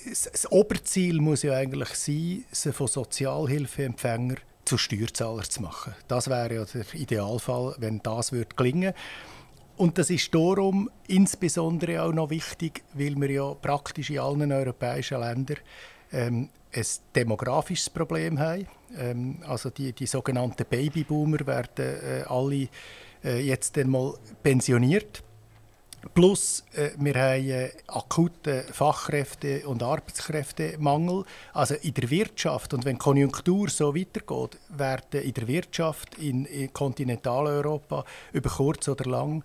C: das Oberziel muss ja eigentlich sein, sie von Sozialhilfeempfängern zu Steuerzahler zu machen. Das wäre ja der Idealfall, wenn das würde gelingen und das ist darum insbesondere auch noch wichtig, weil wir ja praktisch in allen europäischen Ländern ähm, ein demografisches Problem haben. Ähm, also die, die sogenannten Babyboomer werden äh, alle äh, jetzt einmal pensioniert. Plus, äh, wir haben äh, akuten Fachkräfte- und Arbeitskräftemangel. Also in der Wirtschaft, und wenn die Konjunktur so weitergeht, werden in der Wirtschaft in, in Kontinentaleuropa über kurz oder lang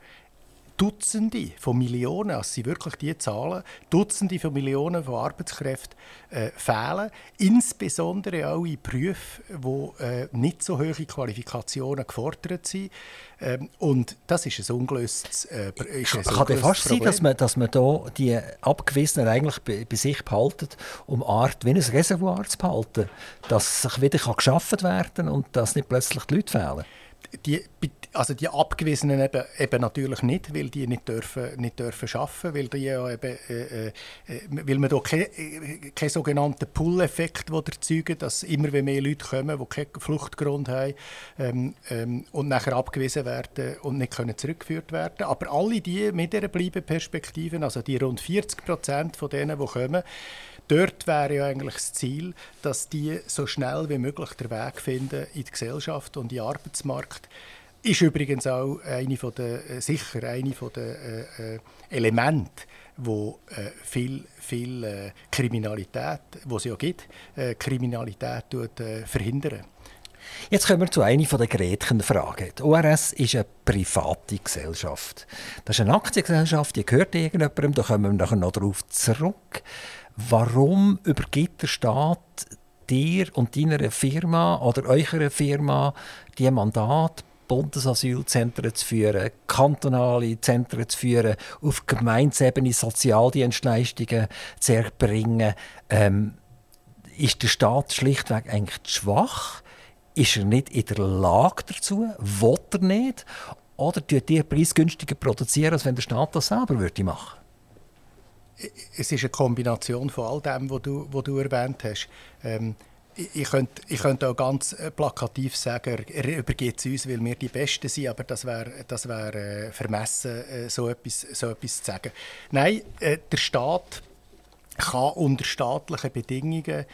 C: Dutzende von Millionen, also sind wirklich die Zahlen, Dutzende von Millionen von Arbeitskräften äh, fehlen, insbesondere auch in Berufen, wo äh, nicht so hohe Qualifikationen gefordert sind. Ähm, und das ist ein ungelöstes, äh,
B: ist ein Kann es fast Problem. sein, dass man, dass man da die Abgewiesenen eigentlich bei, bei sich behalten, um Art wie ein Reservoir zu behalten, dass sich wieder geschaffen werden kann und dass nicht plötzlich die Leute fehlen?
C: Die, also die Abgewiesenen eben, eben natürlich nicht, weil die nicht dürfen, nicht dürfen arbeiten, weil, die ja eben, äh, äh, weil man da keinen kein sogenannten Pull-Effekt erzeugen dass immer mehr Leute kommen, die keinen Fluchtgrund haben ähm, ähm, und nachher abgewiesen werden und nicht können zurückgeführt werden. Aber alle die mit dieser Bleibeperspektive, also die rund 40 Prozent von denen, die kommen, Dort wäre ja eigentlich das Ziel, dass die so schnell wie möglich den Weg finden in die Gesellschaft und in den Arbeitsmarkt. Ist übrigens auch eine von der, äh, sicher eine von der äh, äh, Elemente, wo äh, viel, viel äh, Kriminalität, wo es ja gibt, äh, Kriminalität tut, verhindern.
B: Jetzt kommen wir zu einer der Gretchenfragen. Die ORS ist eine private Gesellschaft. Das ist eine Aktiengesellschaft, die gehört irgendjemandem, da kommen wir nachher noch darauf zurück. Warum übergibt der Staat dir und deiner Firma oder eurer Firma die Mandat, Bundesasylzentren zu führen, kantonale Zentren zu führen, auf Gemeinsebene Sozialdienstleistungen zu erbringen? Ähm, ist der Staat schlichtweg eigentlich zu schwach? Ist er nicht in der Lage dazu? Will er nicht? Oder tut ihr preisgünstiger produzieren, als wenn der Staat das selber würde machen
C: es ist eine Kombination von all dem, was du, was du erwähnt hast. Ähm, ich könnte, ich könnte auch ganz äh, plakativ sagen, er übergeht es uns, weil wir die Besten sind, aber das wäre das wär, äh, vermessen, äh, so, etwas, so etwas zu sagen. Nein, äh, der Staat kann unter staatlichen Bedingungen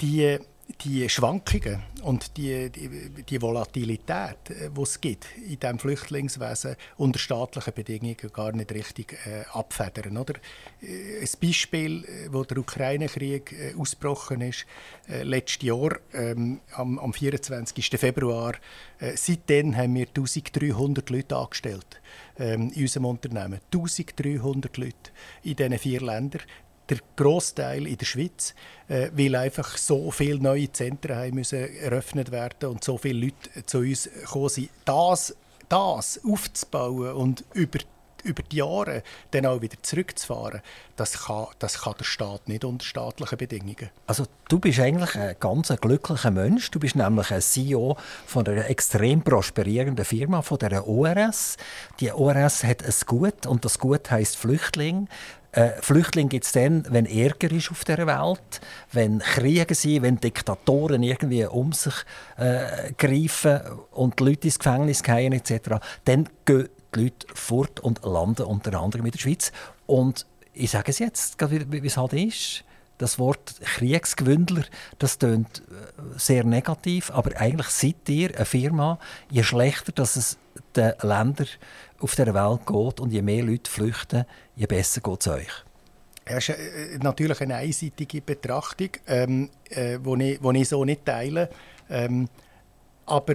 C: die die Schwankungen und die, die, die Volatilität, äh, die es gibt in diesem Flüchtlingswesen unter staatlichen Bedingungen gar nicht richtig äh, abfedern. Oder? Äh, ein Beispiel, äh, wo der Ukraine-Krieg äh, ausgebrochen ist, äh, letztes Jahr ähm, am, am 24. Februar. Äh, seitdem haben wir 1300 Leute angestellt ähm, in unserem Unternehmen. 1300 Leute in diesen vier Ländern der Großteil in der Schweiz, äh, weil einfach so viele neue Zentren haben müssen eröffnet werden und so viele Leute zu uns gekommen sind. Das, das aufzubauen und über über die Jahre dann auch wieder zurückzufahren, das kann, das kann der Staat nicht unter staatlichen Bedingungen.
B: Also du bist eigentlich ein ganz glücklicher Mensch. Du bist nämlich ein CEO von einer extrem prosperierenden Firma, von der ORS. Die ORS hat ein Gut und das Gut heißt Flüchtling. Äh, Flüchtlinge gibt es dann, wenn Ärger ist auf der Welt, wenn Kriege sind, wenn Diktatoren irgendwie um sich äh, greifen und die Leute ins Gefängnis gehen etc. Dann gehen die Leute fort und landen unter anderem in der Schweiz. Und ich sage es jetzt, wie es halt ist. Das Wort Kriegsgewündler, das klingt äh, sehr negativ, aber eigentlich seid ihr eine Firma, je schlechter dass es den Ländern auf der Welt geht und je mehr Leute flüchten, je besser geht es euch.
C: Das ist äh, natürlich eine einseitige Betrachtung, ähm, äh, ich, ich so nicht teile. Ähm, aber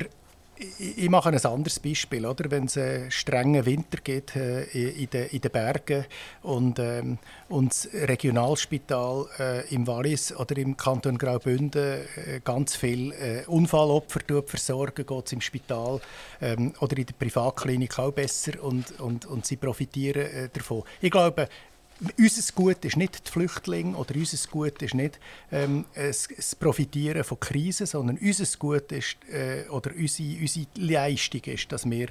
C: ich, mache ein anderes Beispiel. Oder? Wenn es einen strengen Winter gibt äh, in, den, in den Bergen und, ähm, und das Regionalspital äh, im Wallis oder im Kanton Graubünden äh, ganz viele äh, Unfallopfer versorgen, geht es im Spital ähm, oder in der Privatklinik auch besser und, und, und sie profitieren äh, davon. Ich glaube, unser Gut ist nicht die Flüchtlinge oder unser Gut ist nicht ähm, das Profitieren von Krisen, sondern unser Gut ist, äh, oder unsere, unsere Leistung ist, dass wir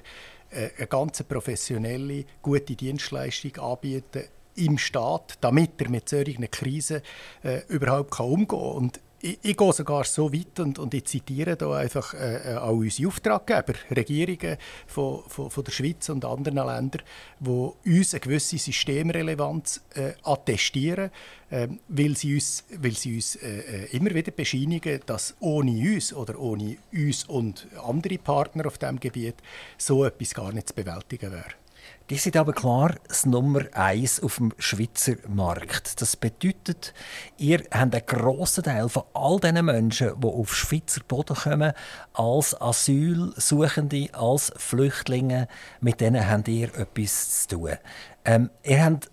C: äh, eine ganz professionelle, gute Dienstleistung anbieten im Staat, damit er mit solchen Krisen äh, überhaupt umgehen kann. Ich, ich, gehe sogar so weit und, und ich zitiere da einfach äh, äh, auch unsere Auftraggeber, Regierungen von, von, von, der Schweiz und anderen Ländern, die uns eine gewisse Systemrelevanz äh, attestieren, äh, weil sie uns, weil sie uns äh, äh, immer wieder bescheinigen, dass ohne uns oder ohne uns und andere Partner auf diesem Gebiet so etwas gar nicht zu bewältigen wäre.
B: Die sind aber klar das Nummer eins auf dem Schweizer Markt. Das bedeutet, ihr habt einen grossen Teil von all diesen Menschen, die auf Schweizer Boden kommen, als Asylsuchende, als Flüchtlinge, mit denen habt ihr etwas zu tun. Ähm, ihr habt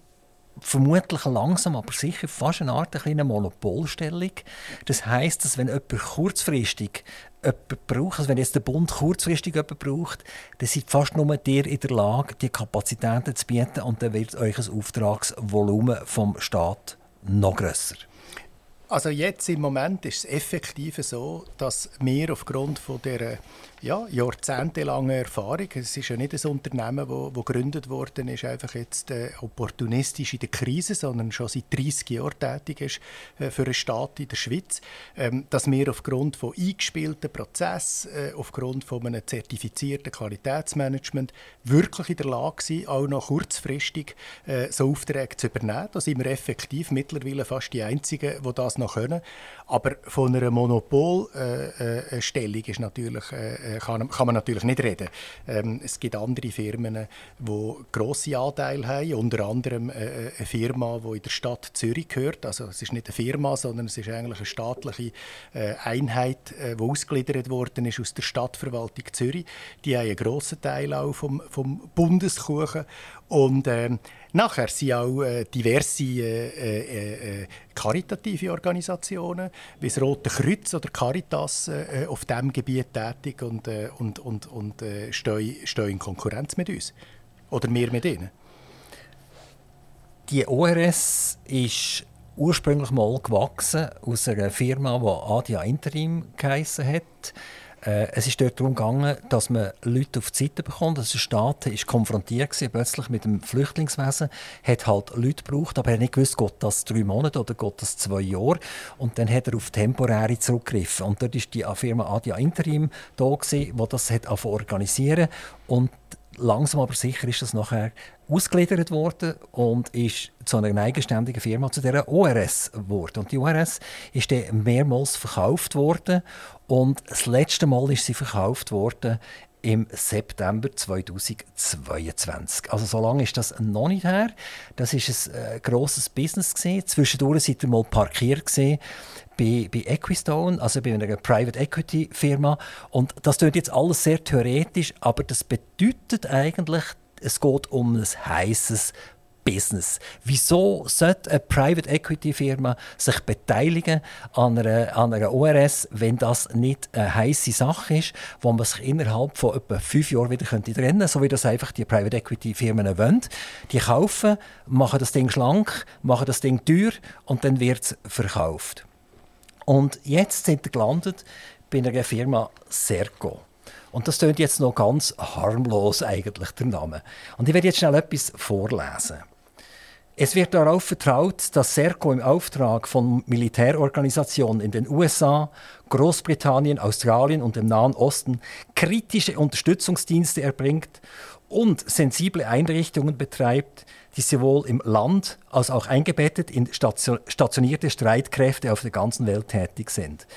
B: vermutlich langsam, aber sicher fast eine Art eine Monopolstellung. Das heißt, dass wenn jemand kurzfristig jemanden braucht, also wenn jetzt der Bund kurzfristig jemanden braucht, dann seid fast nur ihr in der Lage, die Kapazitäten zu bieten und dann wird euch das Auftragsvolumen vom Staat noch grösser.
C: Also jetzt im Moment ist es effektiv so, dass wir aufgrund von der ja, jahrzehntelange Erfahrung. Es ist ja nicht ein Unternehmen, das gegründet worden ist, einfach jetzt äh, opportunistisch in der Krise, sondern schon seit 30 Jahren tätig ist äh, für einen Staat in der Schweiz, ähm, dass wir aufgrund von eingespielten Prozessen, äh, aufgrund von einem zertifizierten Qualitätsmanagement wirklich in der Lage sind, auch noch kurzfristig äh, so Aufträge zu übernehmen. Da sind wir effektiv mittlerweile fast die Einzigen, die das noch können. Aber von einer Monopolstellung äh, äh, ist natürlich kann, kann, man natürlich nicht reden. Ähm, es gibt andere Firmen, die grosse Anteile haben, unter anderem äh, äh, eine Firma, die in der Stadt Zürich gehört. Also es ist nicht eine Firma, sondern es ist eigentlich eine staatliche äh, Einheit, äh, die ausgegliedert worden ist aus der Stadtverwaltung Zürich. Die haben einen grossen Teil auch vom, vom Bundeskuchen und ähm, nachher sind auch äh, diverse äh, äh, äh karitative Organisationen, wie das Rote Kreuz oder Caritas, äh, auf diesem Gebiet tätig und, äh, und, und, und stehen, stehen in Konkurrenz mit uns. Oder wir mit ihnen.
B: Die ORS ist ursprünglich mal gewachsen aus einer Firma, die Adia Interim geheissen hat. Äh, es ist dort darum gegangen, dass man Leute auf die Seite bekommt. Also der Staat ist konfrontiert gewesen, plötzlich mit dem Flüchtlingswesen, hat halt Leute gebraucht, aber er hat nicht gewusst, geht das drei Monate oder geht das zwei Jahre. Und dann hat er auf temporäre zurückgegriffen. Und dort ist die Firma Adia Interim da gewesen, die das hat organisieren und langsam aber sicher ist das nachher ausgegliedert worden und ist zu einer eigenständigen Firma, zu der ORS geworden. Und die ORS ist dann mehrmals verkauft worden und das letzte Mal ist sie verkauft worden im September 2022. Also so lange ist das noch nicht her. Das ist ein äh, grosses Business gewesen. Zwischendurch seid ihr mal parkiert gewesen bei, bei Equistone, also bei einer Private Equity Firma. Und das klingt jetzt alles sehr theoretisch, aber das bedeutet eigentlich, es geht um ein heißes Business. Wieso sollte eine Private Equity Firma sich beteiligen an einer, an einer ORS, wenn das nicht eine heiße Sache ist, wo man sich innerhalb von etwa fünf Jahren wieder trennen könnte, so wie das einfach die Private Equity Firmen wollen. Die kaufen, machen das Ding schlank, machen das Ding teuer und dann wird es verkauft. Und jetzt sind wir gelandet bei einer Firma Serco. Und das klingt jetzt noch ganz harmlos eigentlich, der Name. Und ich werde jetzt schnell etwas vorlesen. Es wird darauf vertraut, dass Serco im Auftrag von Militärorganisationen in den USA, Großbritannien, Australien und dem Nahen Osten kritische Unterstützungsdienste erbringt und sensible Einrichtungen betreibt, die sowohl im Land als auch eingebettet in stationierte Streitkräfte auf der ganzen Welt tätig sind.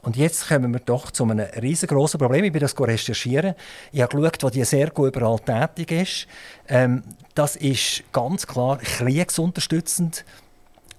B: Und jetzt kommen wir doch zu einem riesengroßen Problem. Ich bin das recherchieren. Ich habe geschaut, wo die sehr gut überall tätig ist. Ähm, das ist ganz klar kriegsunterstützend.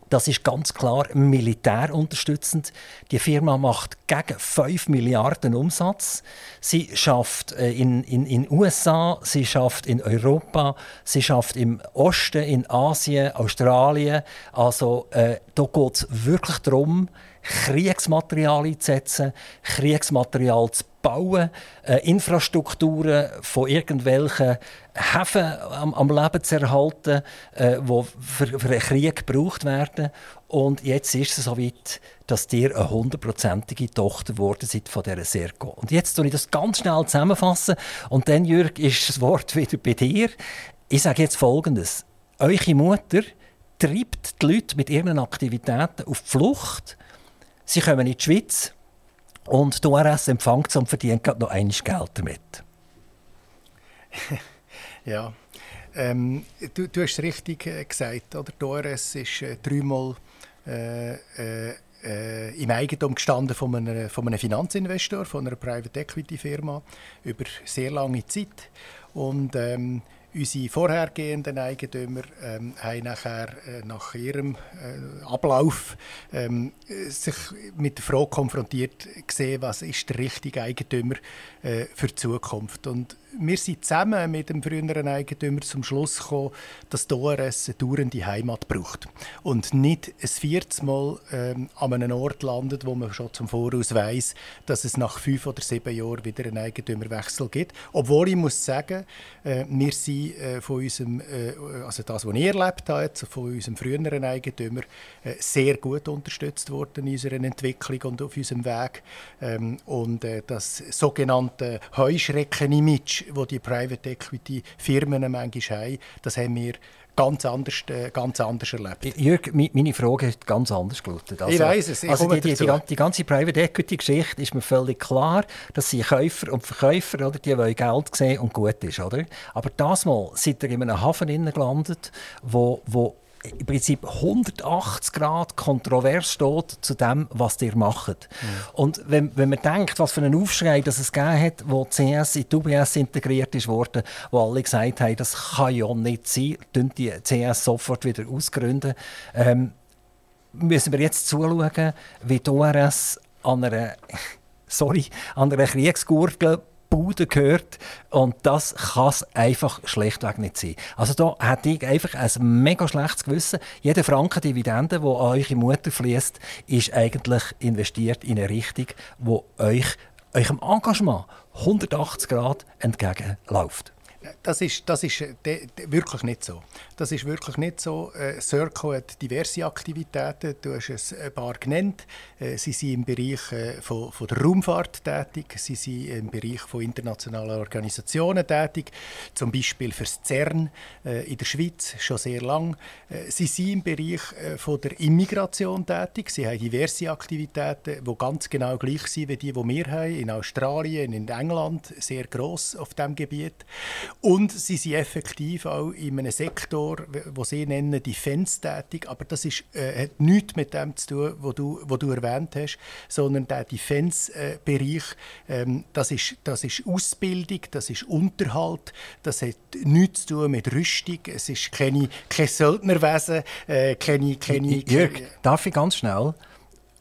B: Das ist ganz klar militärunterstützend. Die Firma macht gegen 5 Milliarden Umsatz. Sie schafft äh, in in in USA, sie schafft in Europa, sie schafft im Osten, in Asien, Australien. Also äh, da geht es wirklich darum, Kriegsmaterial einzusetzen, Kriegsmaterial zu bauen, äh, Infrastrukturen von irgendwelchen Häfen am, am Leben zu erhalten, äh, die für, für einen Krieg gebraucht werden. Und jetzt ist es so weit, dass ihr eine hundertprozentige Tochter geworden seid von dieser Serco. Und jetzt tue ich das ganz schnell zusammenfassen und dann, Jürg, ist das Wort wieder bei dir. Ich sage jetzt Folgendes. Eure Mutter treibt die Leute mit ihren Aktivitäten auf die Flucht. Sie kommen in die Schweiz und die ORS empfängt und verdient noch ein Geld damit.
C: ja, ähm, du, du hast es richtig äh, gesagt. Oder? Die ORS ist äh, dreimal äh, äh, äh, im Eigentum gestanden von einem, von einem Finanzinvestor, von einer Private Equity Firma über sehr lange Zeit. Und ähm, Unsere vorhergehenden Eigentümer ähm, haben nachher, äh, nach ihrem äh, Ablauf ähm, sich mit der Frage konfrontiert gesehen, was ist der richtige Eigentümer äh, für die Zukunft. Und wir sind zusammen mit dem früheren Eigentümer zum Schluss gekommen, dass die ORS eine dauernde Heimat braucht und nicht ein viertes Mal ähm, an einem Ort landet, wo man schon zum Voraus weiß, dass es nach fünf oder sieben Jahren wieder einen Eigentümerwechsel gibt. Obwohl ich muss sagen, äh, wir sind äh, von unserem, äh, also das, was ich erlebt habe, von unserem früheren Eigentümer äh, sehr gut unterstützt worden in unserer Entwicklung und auf unserem Weg. Ähm, und äh, das sogenannte Heuschrecken-Image wo die Private Equity Firmen manchmal haben, das haben wir ganz anders, äh, ganz anders erlebt.
B: Jörg, meine Frage ist ganz anders gelautet.
C: Also, ich weiß es, ich
B: also die, die, die, die, ganze Private Equity Geschichte ist mir völlig klar, dass sie Käufer und Verkäufer, oder, die wollen Geld sehen und gut ist, oder? Aber das Mal seid ihr in einem Hafen gelandet, wo, wo im Prinzip 180 Grad kontrovers steht zu dem, was ihr macht. Mhm. Und wenn, wenn man denkt, was für einen Aufschrei das es gegeben hat, wo CS in die UBS integriert ist worden, wo alle gesagt haben, das kann ja nicht sein, dann die CS sofort wieder ausgründen, ähm, müssen wir jetzt zuschauen, wie die ORS an einer sorry, an einer Kriegsgurgel Bude gehört. Und das kann es einfach schlechtweg nicht sein. Also da hätte ich einfach ein mega schlechtes Gewissen. Jeder Franken Dividende, der an eure Mutter fließt, ist eigentlich investiert in eine Richtung, wo euch eurem Engagement 180 Grad entgegenläuft.
C: Das ist, das ist wirklich nicht so. Das ist wirklich nicht so. Äh, Circo hat diverse Aktivitäten. Du hast es ein paar genannt. Äh, sie sind im Bereich äh, von, von, der Raumfahrt tätig. Sie sind im Bereich von internationalen Organisationen tätig. Zum Beispiel für das CERN äh, in der Schweiz schon sehr lang. Äh, sie sind im Bereich äh, von der Immigration tätig. Sie haben diverse Aktivitäten, die ganz genau gleich sind wie die, die wir haben. In Australien, in England, sehr gross auf diesem Gebiet. Und sie sind effektiv auch in einem Sektor, wo sie nennen Defense tätig, aber das ist, äh, hat nichts mit dem zu tun, was du, wo du erwähnt hast, sondern der Defense-Bereich, ähm, das, ist, das ist Ausbildung, das ist Unterhalt, das hat nichts zu tun mit Rüstung, es ist keine, kein Söldnerwesen, äh, keine, keine,
B: Jörg, darf ich ganz schnell?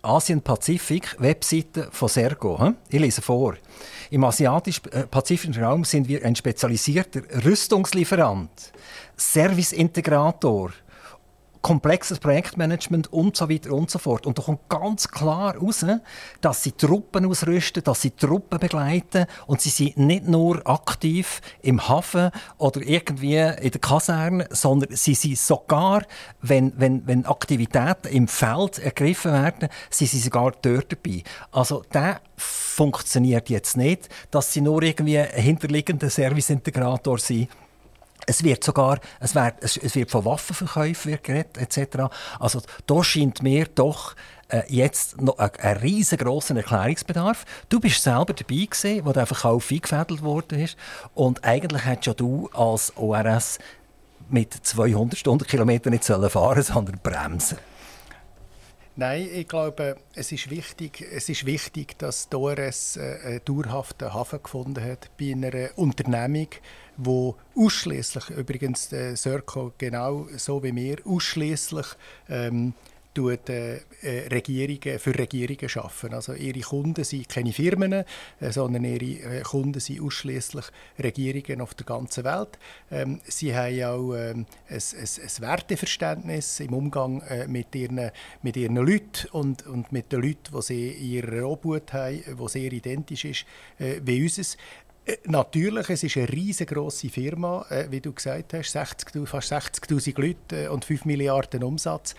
B: Asien-Pazifik, Webseite von Sergo. Hm? Ich lese vor. Im asiatisch-pazifischen Raum sind wir ein spezialisierter Rüstungslieferant, Serviceintegrator, komplexes Projektmanagement und so weiter und so fort. Und da kommt ganz klar raus, dass sie Truppen ausrüsten, dass sie Truppen begleiten und sie sind nicht nur aktiv im Hafen oder irgendwie in der Kaserne, sondern sie sind sogar, wenn, wenn, wenn Aktivitäten im Feld ergriffen werden, sie sind sogar dort dabei. Also der funktioniert jetzt nicht, dass sie nur irgendwie ein hinterliegender Serviceintegrator sind es wird sogar es wird, es wird von Waffenverkäufen geredet, etc. Also da scheint mir doch äh, jetzt noch ein, riesengroßer Erklärungsbedarf. Du bist selber dabei gewesen, wo der Verkauf eingefädelt worden ist und eigentlich hättest ja du als ORS mit 200 Stundenkilometern nicht fahren sollen, sondern bremsen.
C: Nein, ich glaube, es ist wichtig, es ist wichtig dass Dores äh, einen dauerhaften Hafen gefunden hat bei einer Unternehmung, wo ausschließlich übrigens der Serco genau so wie wir ausschließlich ähm, tut, äh, äh, Regierungen, für Regierungen schaffen. Also ihre Kunden sind keine Firmen, äh, sondern ihre äh, Kunden sind ausschließlich Regierungen auf der ganzen Welt. Ähm, sie haben auch ähm, ein, ein, ein, Werteverständnis im Umgang äh, mit, ihren, mit ihren Leuten und, und mit den Leuten, die sie in ihrer Obhut haben, die sehr identisch ist äh, wie unseres. Natürlich, es ist eine riesengroße Firma, wie du gesagt hast, 60, fast 60'000 Leute und 5 Milliarden Umsatz.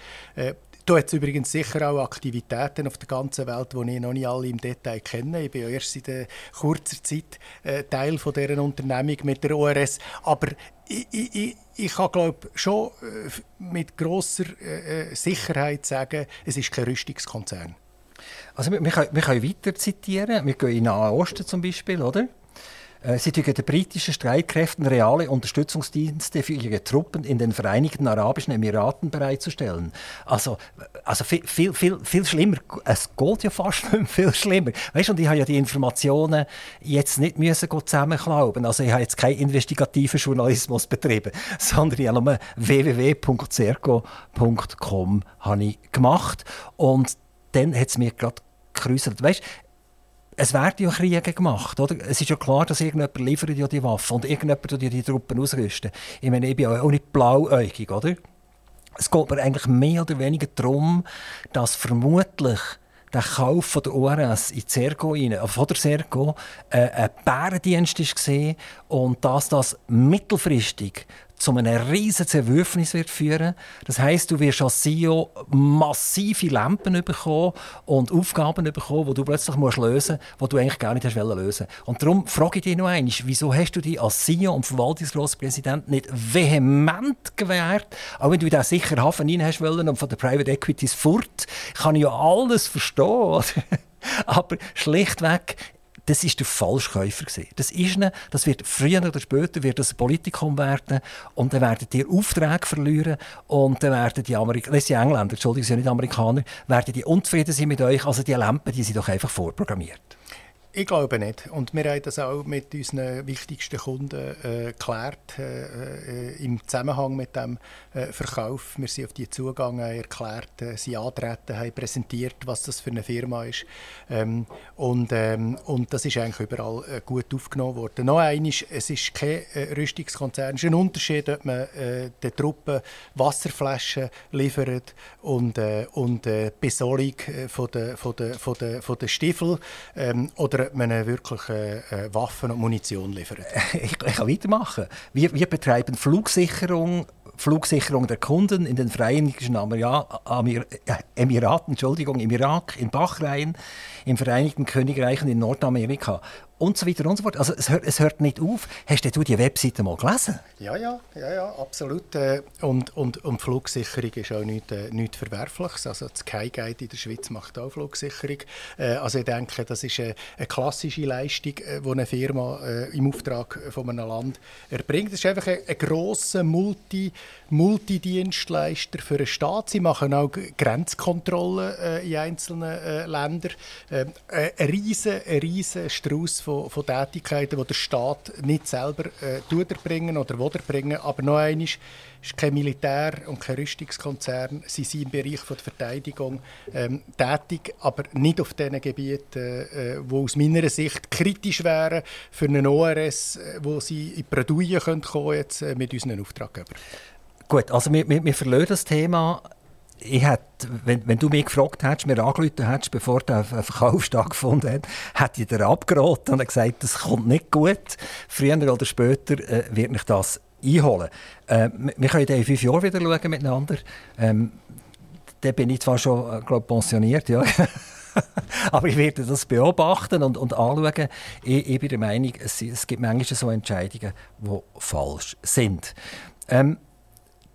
C: Äh, da hat es übrigens sicher auch Aktivitäten auf der ganzen Welt, die ich noch nicht alle im Detail kenne. Ich bin ja erst seit kurzer Zeit äh, Teil von dieser Unternehmung mit der ORS. Aber ich, ich, ich, kann glaube schon äh, mit grosser äh, Sicherheit sagen, es ist kein Rüstungskonzern.
B: Also wir, wir, können, wir können weiter zitieren. Wir gehen in den Nahen Osten zum Beispiel, oder? Äh, sie tun den britischen Streitkräften reale Unterstützungsdienste für ihre Truppen in den Vereinigten Arabischen Emiraten bereitzustellen. Also, also viel, viel, viel, viel schlimmer. Es geht ja fast viel schlimmer. Weißt, und ich habe ja die Informationen jetzt nicht müssen zusammenklauben. Also ich habe jetzt keinen investigativen Journalismus betrieben, sondern ich habe nur www.cerco.com gemacht. Und dann hat es mir gerade gekräuselt. Weißt, es werden ja Kriege gemacht. Oder? Es ist ja klar, dass irgendjemand liefert ja die Waffen und irgendjemand die, die Truppen ausrüsten. Ich meine, ich bin auch nicht blauäugig, oder? Es geht mir eigentlich mehr oder weniger darum, dass vermutlich der Kauf von der ORS in Sergo rein, äh, der Sergo äh, ein Bärendienst war und dass das mittelfristig zu einem riesen Zerwürfnis wird führen. Das heißt, du wirst als CEO massive Lampen bekommen und Aufgaben bekommen, die du plötzlich musst lösen musst, die du eigentlich gar nicht hast lösen Und darum frage ich dich noch einmal, wieso hast du dich als CEO und Verwaltungsratspräsident nicht vehement gewährt, auch wenn du diesen sicheren Hafen rein hast wollen und von den Private Equities fort, kann ich ja alles verstehen. Aber schlichtweg, das ist der Falschkäufer Das ist eine, das wird früher oder später wird das ein Politikum werden und dann werden die Aufträge verlieren und dann werden die Amerikaner, die Engländer, Entschuldigung, sind nicht Amerikaner, werden die unzufrieden sein mit euch. Also die Lampen, die sind doch einfach vorprogrammiert.
C: Ich glaube nicht. Und wir haben das auch mit unseren wichtigsten Kunden äh, geklärt, äh, äh, im Zusammenhang mit dem äh, Verkauf. Wir sind auf die zugegangen, erklärt, äh, sie antreten, haben präsentiert, was das für eine Firma ist. Ähm, und, ähm, und das ist eigentlich überall äh, gut aufgenommen worden. Noch einmal, es ist kein Rüstungskonzern. Es ist ein Unterschied, ob man den Truppen Wasserflaschen liefert und, und Besolung von der, von der, von der, von der Stiefel ähm, oder ob man wirklich äh, Waffen und Munition liefert?
B: Ich, ich kann weitermachen. Wir, wir betreiben Flugsicherung Flugsicherung der Kunden in den Vereinigten Emiraten, Entschuldigung, im Irak, in Bahrain, im Vereinigten Königreich und in Nordamerika und so weiter und so fort. Also es hört, es hört nicht auf. Hast du die Webseite mal gelesen?
C: Ja, ja, ja, ja absolut. Äh, und, und, und Flugsicherung ist auch nichts, äh, nichts Verwerfliches. Also das Skyguide in der Schweiz macht auch Flugsicherung. Äh, also ich denke, das ist eine, eine klassische Leistung, die eine Firma im Auftrag von einem Land erbringt. Das ist einfach ein, ein grosser Multi- Multidienstleister für einen Staat. Sie machen auch Grenzkontrollen in einzelnen Ländern. ein riesen, ein riesen Strauß von, von Tätigkeiten, die der Staat nicht selber äh, erbringen oder will erbringen. Aber noch einmal, ist kein Militär und kein Rüstungskonzern. Sie sind im Bereich von der Verteidigung ähm, tätig, aber nicht auf den Gebieten, äh, wo aus meiner Sicht kritisch wären für einen ORS, äh, wo sie in Bredouille kommen jetzt äh, mit unseren Auftraggebern.
B: Gut, also wir, wir, wir verlieren das Thema ich hätte, wenn, wenn, du mich gefragt hättest, mir angerufen hättest, bevor der Verkauf stattgefunden hat, hätte ich dir abgeraten und gesagt, das kommt nicht gut. Früher oder später äh, wird mich das einholen. Äh, wir können in fünf Jahren wieder schauen miteinander. Ähm, dann bin ich zwar schon äh, glaub, pensioniert, ja. aber ich werde das beobachten und, und anschauen. Ich, ich bin der Meinung, es, es gibt manchmal so Entscheidungen, die falsch sind. Ähm,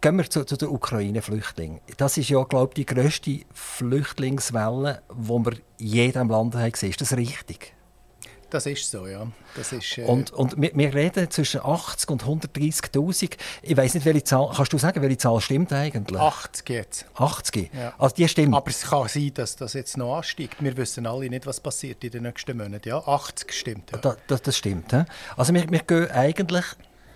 B: Gehen wir zu, zu den Ukraine-Flüchtlingen. Das ist ja, glaube ich, die grösste Flüchtlingswelle, die wir in jedem Land haben gesehen. Ist das richtig?
C: Das ist so, ja. Das ist,
B: äh und und wir, wir, reden zwischen 80 und 130'000. Ich weiß nicht, welche Zahl, kannst du sagen, welche Zahl stimmt eigentlich?
C: 80 jetzt.
B: 80? Ja. Also die stimmt.
C: Aber es kann sein, dass das jetzt noch ansteigt. Wir wissen alle nicht, was passiert in den nächsten Monaten. Ja, 80 stimmt. Ja.
B: Da, das, das, stimmt. He? Also wir, wir gehen eigentlich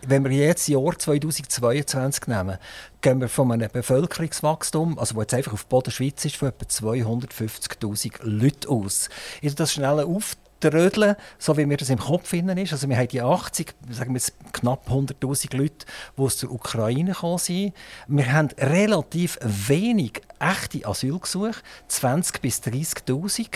B: wenn wir jetzt das Jahr 2022 nehmen, gehen wir von einem Bevölkerungswachstum, also wo jetzt einfach auf Boden Schweiz ist, von etwa 250'000 Leuten aus. Ich das schnell auf Trödeln, so wie mir das im Kopf finden ist. Also wir haben die 80, sagen wir jetzt knapp 100'000 Leute, die aus der Ukraine gekommen sind. Wir haben relativ wenig echte Asylgesuche, 20 bis 30'000.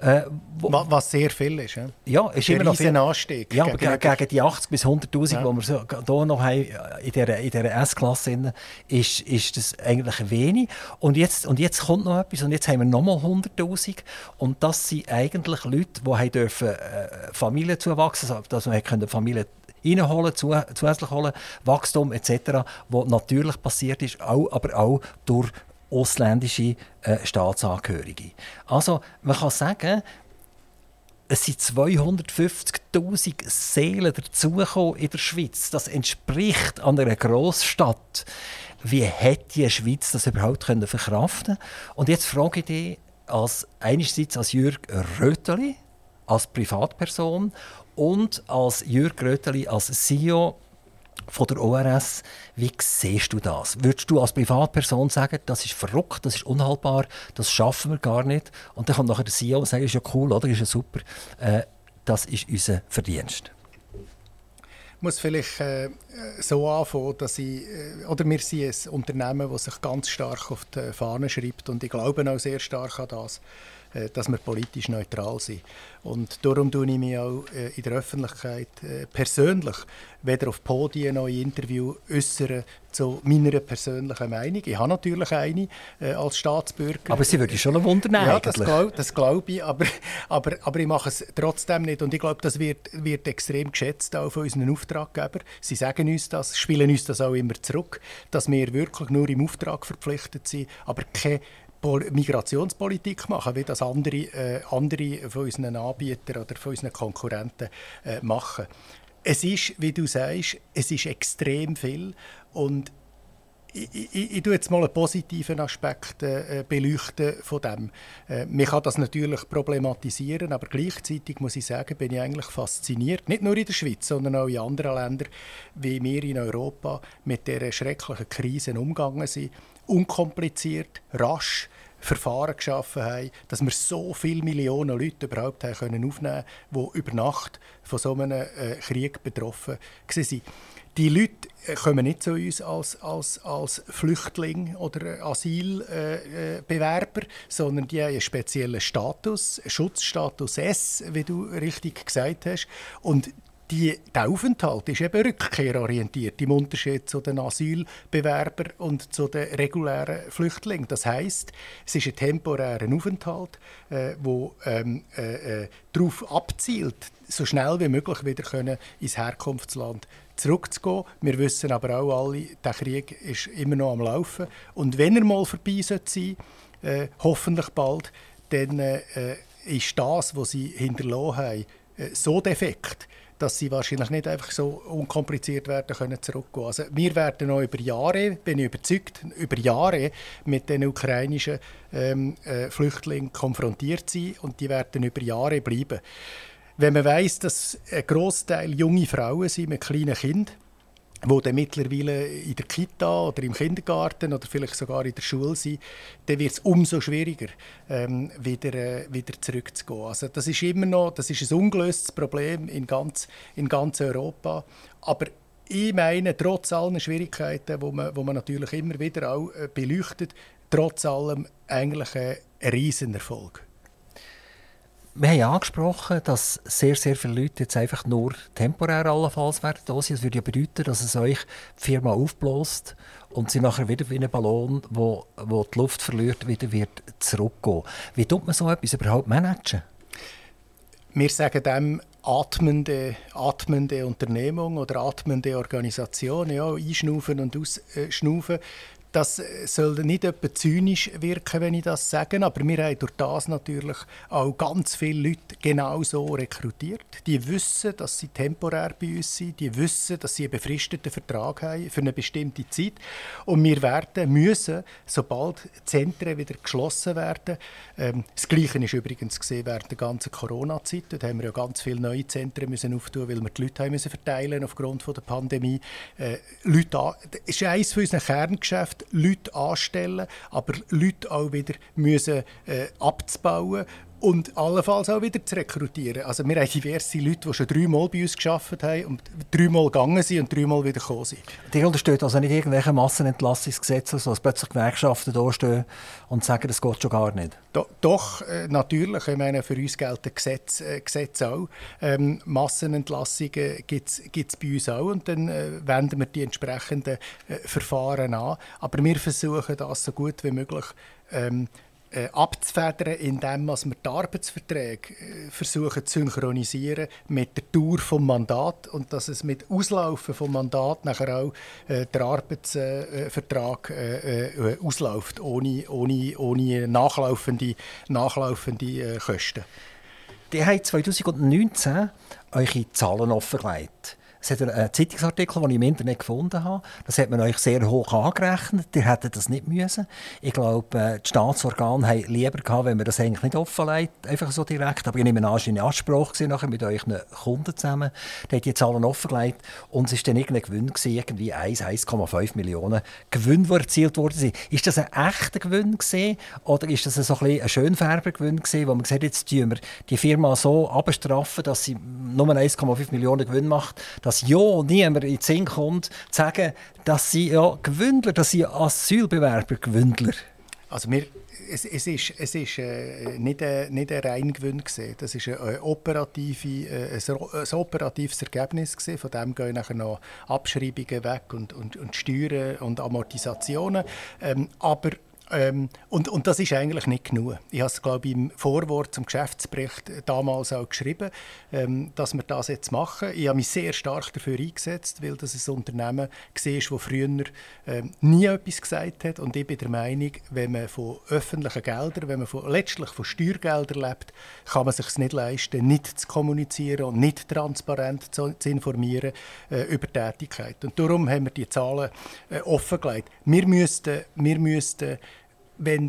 C: Äh, Was sehr viel ist. Ja,
B: ja ist immer noch
C: viel. Anstieg.
B: Ja, aber gegen, gegen die 80 bis 100'000, ja. die wir so, hier noch haben, in dieser, in S-Klasse, ist, ist das eigentlich wenig. Und jetzt, und jetzt kommt noch etwas und jetzt haben wir nochmal 100'000 und das sind eigentlich Leute, die haben dürfen, äh, Familien zuwachsen, dass wir können Familien reinholen, zu, zusätzlich holen, Wachstum etc., was natürlich passiert ist, auch, aber auch durch ausländische äh, Staatsangehörige. Also man kann sagen, es sind 250.000 Seelen dazugekommen in der Schweiz. Das entspricht einer Großstadt. Wie hätte die Schweiz das überhaupt können verkraften Und jetzt frage ich dich, als, einerseits als Jürg Röteli, als Privatperson und als Jürg Röteli als CEO von der ORS. Wie siehst du das? Würdest du als Privatperson sagen, das ist verrückt, das ist unhaltbar, das schaffen wir gar nicht? Und dann kommt nachher der CEO und sagt, ist ja cool, oder? Ist ja super. Äh, das ist unser Verdienst.
C: Ich muss vielleicht äh, so anfangen, dass ich, äh, oder wir sind ein Unternehmen, das sich ganz stark auf die Fahne schreibt und ich glaube auch sehr stark an das, dass wir politisch neutral sind. Und darum tue ich mich auch äh, in der Öffentlichkeit äh, persönlich weder auf Podien noch in Interviews äußern zu meiner persönlichen Meinung. Ich habe natürlich eine äh, als Staatsbürger.
B: Aber Sie würden schon ein Wunder nehmen,
C: Ja, das glaube glaub ich, aber, aber, aber ich mache es trotzdem nicht. Und ich glaube, das wird, wird extrem geschätzt auch von unseren Auftraggebern. Sie sagen uns das, spielen uns das auch immer zurück, dass wir wirklich nur im Auftrag verpflichtet sind, aber keine Migrationspolitik machen, wie das andere, äh, andere von unseren Anbietern oder von unseren Konkurrenten äh, machen. Es ist, wie du sagst, es ist extrem viel und ich, ich, ich tue jetzt mal einen positiven Aspekt äh, beleuchten von dem. Äh, man kann das natürlich problematisieren, aber gleichzeitig muss ich sagen, bin ich eigentlich fasziniert, nicht nur in der Schweiz, sondern auch in anderen Ländern, wie wir in Europa mit der schrecklichen Krise umgegangen sind. Unkompliziert, rasch, Verfahren geschaffen haben, dass wir so viele Millionen Leute überhaupt haben können aufnehmen können, die über Nacht von so einem äh, Krieg betroffen waren. Die Leute äh, kommen nicht zu uns als, als, als Flüchtling oder Asylbewerber, äh, sondern die haben einen speziellen Status, Schutzstatus S, wie du richtig gesagt hast. Und die, der Aufenthalt ist eben rückkehrorientiert im Unterschied zu den Asylbewerbern und zu den regulären Flüchtlingen. Das heißt, es ist ein temporärer Aufenthalt, äh, ähm, äh, äh, darauf abzielt, so schnell wie möglich wieder können ins Herkunftsland zurückzugehen. Wir wissen aber auch alle, der Krieg ist immer noch am Laufen und wenn er mal vorbei sein äh, hoffentlich bald, dann äh, ist das, was sie hinterlassen haben, äh, so defekt, dass sie wahrscheinlich nicht einfach so unkompliziert werden können zurückgehen. Also wir werden noch über Jahre, bin ich überzeugt, über Jahre mit den ukrainischen ähm, äh, Flüchtlingen konfrontiert sein und die werden über Jahre bleiben. Wenn man weiß, dass ein Großteil junge Frauen sind mit kleinen Kindern, die dann mittlerweile in der Kita oder im Kindergarten oder vielleicht sogar in der Schule sind, dann wird es umso schwieriger, ähm, wieder, äh, wieder zurückzugehen. Also das ist immer noch das ist ein ungelöstes Problem in ganz, in ganz Europa. Aber ich meine, trotz allen Schwierigkeiten, wo man, wo man natürlich immer wieder auch äh, beleuchtet, trotz allem eigentlich ein Riesenerfolg.
B: Wir haben angesprochen, dass sehr, sehr viele Leute jetzt einfach nur temporär allenfalls werden da sind. Das würde ja bedeuten, dass es euch die Firma aufbläst und sie nachher wieder wie ein Ballon, wo, wo die Luft verliert, wieder wird zurückgehen. Wie tut man so etwas überhaupt managen?
C: Wir sagen dem atmende, atmende Unternehmung oder atmende Organisation. Ja, einschnaufen und ausschnaufen. Das soll nicht etwa zynisch wirken, wenn ich das sage, aber wir haben durch das natürlich auch ganz viele Leute genau so rekrutiert. Die wissen, dass sie temporär bei uns sind, die wissen, dass sie einen befristeten Vertrag haben für eine bestimmte Zeit und wir werden müssen, sobald Zentren wieder geschlossen werden, ähm, das Gleiche ist übrigens gesehen während der ganzen Corona-Zeit, dort haben wir ja ganz viele neue Zentren müssen auftun, weil wir die Leute haben verteilen aufgrund der Pandemie. Äh, Leute das ist eines unserer Kerngeschäfte, Leute anstellen, aber Leute auch wieder müssen, äh, abzubauen und allenfalls auch wieder zu rekrutieren. Also wir haben diverse Leute, die schon dreimal bei uns geschafft haben und dreimal gegangen sind und dreimal wieder gekommen sind.
B: Die unterstützt also nicht irgendwelche Massenentlassungsgesetze, so dass plötzlich Gewerkschaften da stehen und sagen, das geht schon gar nicht?
C: Do, doch, äh, natürlich. Ich meine, für uns gelten Gesetze, äh, Gesetze auch. Ähm, Massenentlassungen gibt es bei uns auch und dann äh, wenden wir die entsprechenden äh, Verfahren an. Aber wir versuchen das so gut wie möglich ähm, äh, abzufedern, indem wir die Arbeitsverträge äh, versuchen zu synchronisieren mit der Dauer des Mandats und dass es mit Auslaufen des Mandats nachher auch äh, der Arbeitsvertrag äh, äh, ausläuft, ohne, ohne, ohne nachlaufende, nachlaufende äh, Kosten.
B: Die haben 2019 eure Zahlen offengelegt. Es hat einen Zeitungsartikel, den ich im Internet gefunden habe. Das hat man euch sehr hoch angerechnet. Ihr hättet das nicht müssen. Ich glaube, äh, die Staatsorgane haben lieber gehabt, wenn man das eigentlich nicht offenlegt, einfach so direkt. Aber ich nehme an, es war in Anspruch nachher mit euren Kunden zusammen. Die die Zahlen offengelegt und es war dann irgendein Gewinn, gewesen, irgendwie 1, 1,5 Millionen Gewinn, die erzielt wurden. Ist das ein echter Gewinn gewesen, oder ist das ein, ein Schönfärbergewinn gewesen, wo man gesagt jetzt tun wir die Firma so abstrafen, dass sie nur 1,5 Millionen Gewinn macht, dass dass ja niemand in den Sinn kommt, zu sagen, dass sie ja Gewündler, dass sie Asylbewerber Gewündler.
C: Also wir, es, es ist, es ist äh, nicht, ein, nicht ein Reingewinn gewesen. Das ist ein, operative, äh, ein, ein operatives Ergebnis gewesen. Von dem gehen nachher noch Abschreibungen weg und, und, und Steuern und Amortisationen. Ähm, aber ähm, und, und das ist eigentlich nicht genug. Ich habe es, glaube ich, im Vorwort zum Geschäftsbericht damals auch geschrieben, ähm, dass wir das jetzt machen. Ich habe mich sehr stark dafür eingesetzt, weil das ein Unternehmen war, das früher ähm, nie etwas gesagt hat. Und ich bin der Meinung, wenn man von öffentlichen Geldern, wenn man von, letztlich von Steuergeldern lebt, kann man sich nicht leisten, nicht zu kommunizieren und nicht transparent zu, zu informieren äh, über Tätigkeit. Und darum haben wir die Zahlen äh, offengelegt. Wir müssten, wir müssten wenn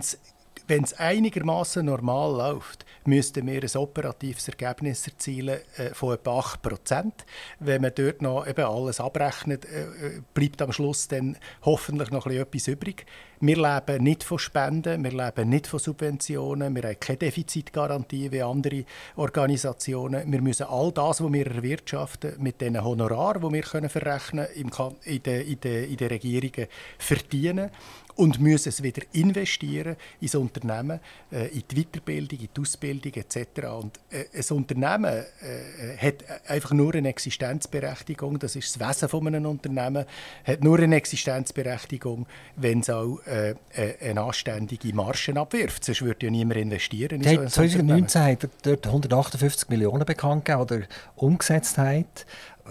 C: es einigermaßen normal läuft, müssten wir ein operatives Ergebnis erzielen äh, von etwa 8% Wenn man dort noch eben alles abrechnet, äh, äh, bleibt am Schluss dann hoffentlich noch etwas übrig. Wir leben nicht von Spenden, wir leben nicht von Subventionen, wir haben keine Defizitgarantie wie andere Organisationen. Wir müssen all das, was wir erwirtschaften, mit den Honoraren, die wir verrechnen können, in in den, in den Regierungen verdienen und müssen es wieder investieren ins Unternehmen, äh, in die Weiterbildung, in die Ausbildung etc. Und äh, ein Unternehmen äh, hat einfach nur eine Existenzberechtigung, das ist das Wesen von einem Unternehmen, hat nur eine Existenzberechtigung, wenn es auch äh, äh, eine anständige Margen abwirft. Sonst würde ja niemand investieren.
B: In so 2019 hat er dort 158 Millionen bekannt gegeben, oder umgesetzt hat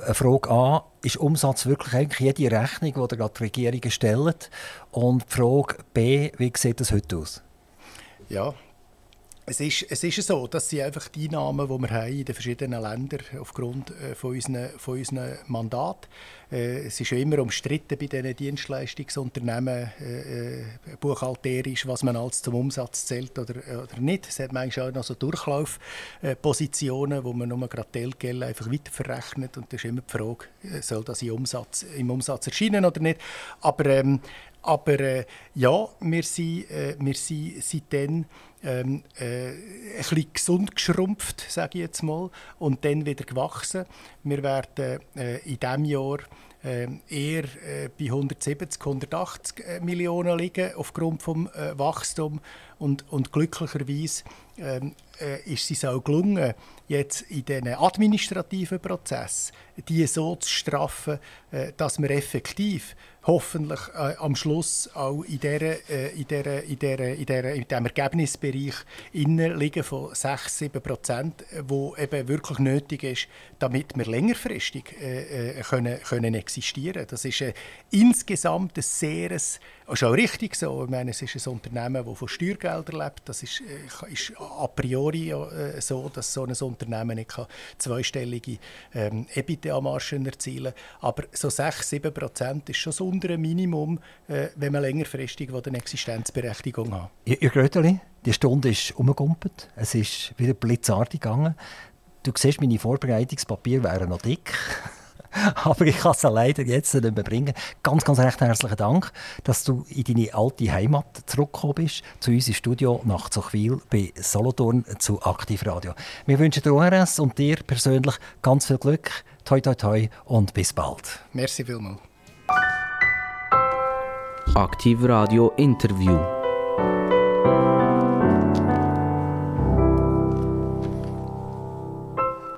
B: eine Frage A, ist Umsatz wirklich eigentlich jede Rechnung, die die Regierung stellt? Und die Frage B, wie sieht das heute aus?
C: Ja, es ist, es ist so, dass sie einfach die Einnahmen, die wir haben in den verschiedenen Ländern aufgrund äh, von unseren, von unseren Mandaten, äh, es ist ja immer umstritten bei diesen Dienstleistungsunternehmen, äh, äh, buchhalterisch, was man als zum Umsatz zählt oder, oder nicht. Es hat manchmal auch noch so Durchlaufpositionen, wo man nur gerade Geldgeld einfach weiterverrechnet und das ist immer die Frage, äh, soll das im Umsatz, im Umsatz erscheinen oder nicht. Aber, ähm, aber äh, ja, wir sind, äh, wir sind seitdem ähm, äh, ein bisschen gesund geschrumpft, sage ich jetzt mal, und dann wieder gewachsen. Wir werden äh, in diesem Jahr äh, eher äh, bei 170, 180 äh, Millionen liegen aufgrund des äh, Wachstums Und, und glücklicherweise ähm, äh, ist es auch gelungen, jetzt in diesen administrativen Prozess die so zu straffen, äh, dass wir effektiv hoffentlich äh, am Schluss auch in, äh, diesem Ergebnisbereich liegen von 6, 7 Prozent, wo eben wirklich nötig ist, damit wir längerfristig äh, äh können, können existieren. Das ist äh, insgesamt ein sehr, ist auch richtig so. Ich meine, es ist ein Unternehmen, das von Steuergeldern lebt. Das ist, äh, ist a priori so, dass so ein Unternehmen nicht zweistellige ähm, EBITDA-Margen erzielen kann. Aber so 6, 7 Prozent ist schon so unter Minimum, äh, wenn man längerfristig eine Existenzberechtigung hat.
B: Ihr Gröteli, die Stunde ist umgegumpelt. Es ist wieder blitzartig gegangen. Du siehst, meine Vorbereitungspapiere wären noch dick. Aber ich kann es leider jetzt nicht mehr bringen. Ganz, ganz recht herzlichen Dank, dass du in deine alte Heimat zurückgekommen bist, zu uns im Studio nach Zuchwil bei Solothurn zu Aktivradio. Wir wünschen der ORS und dir persönlich ganz viel Glück. Toi, toi, toi und bis bald.
C: Merci vielmals.
A: Aktiv Radio Interview.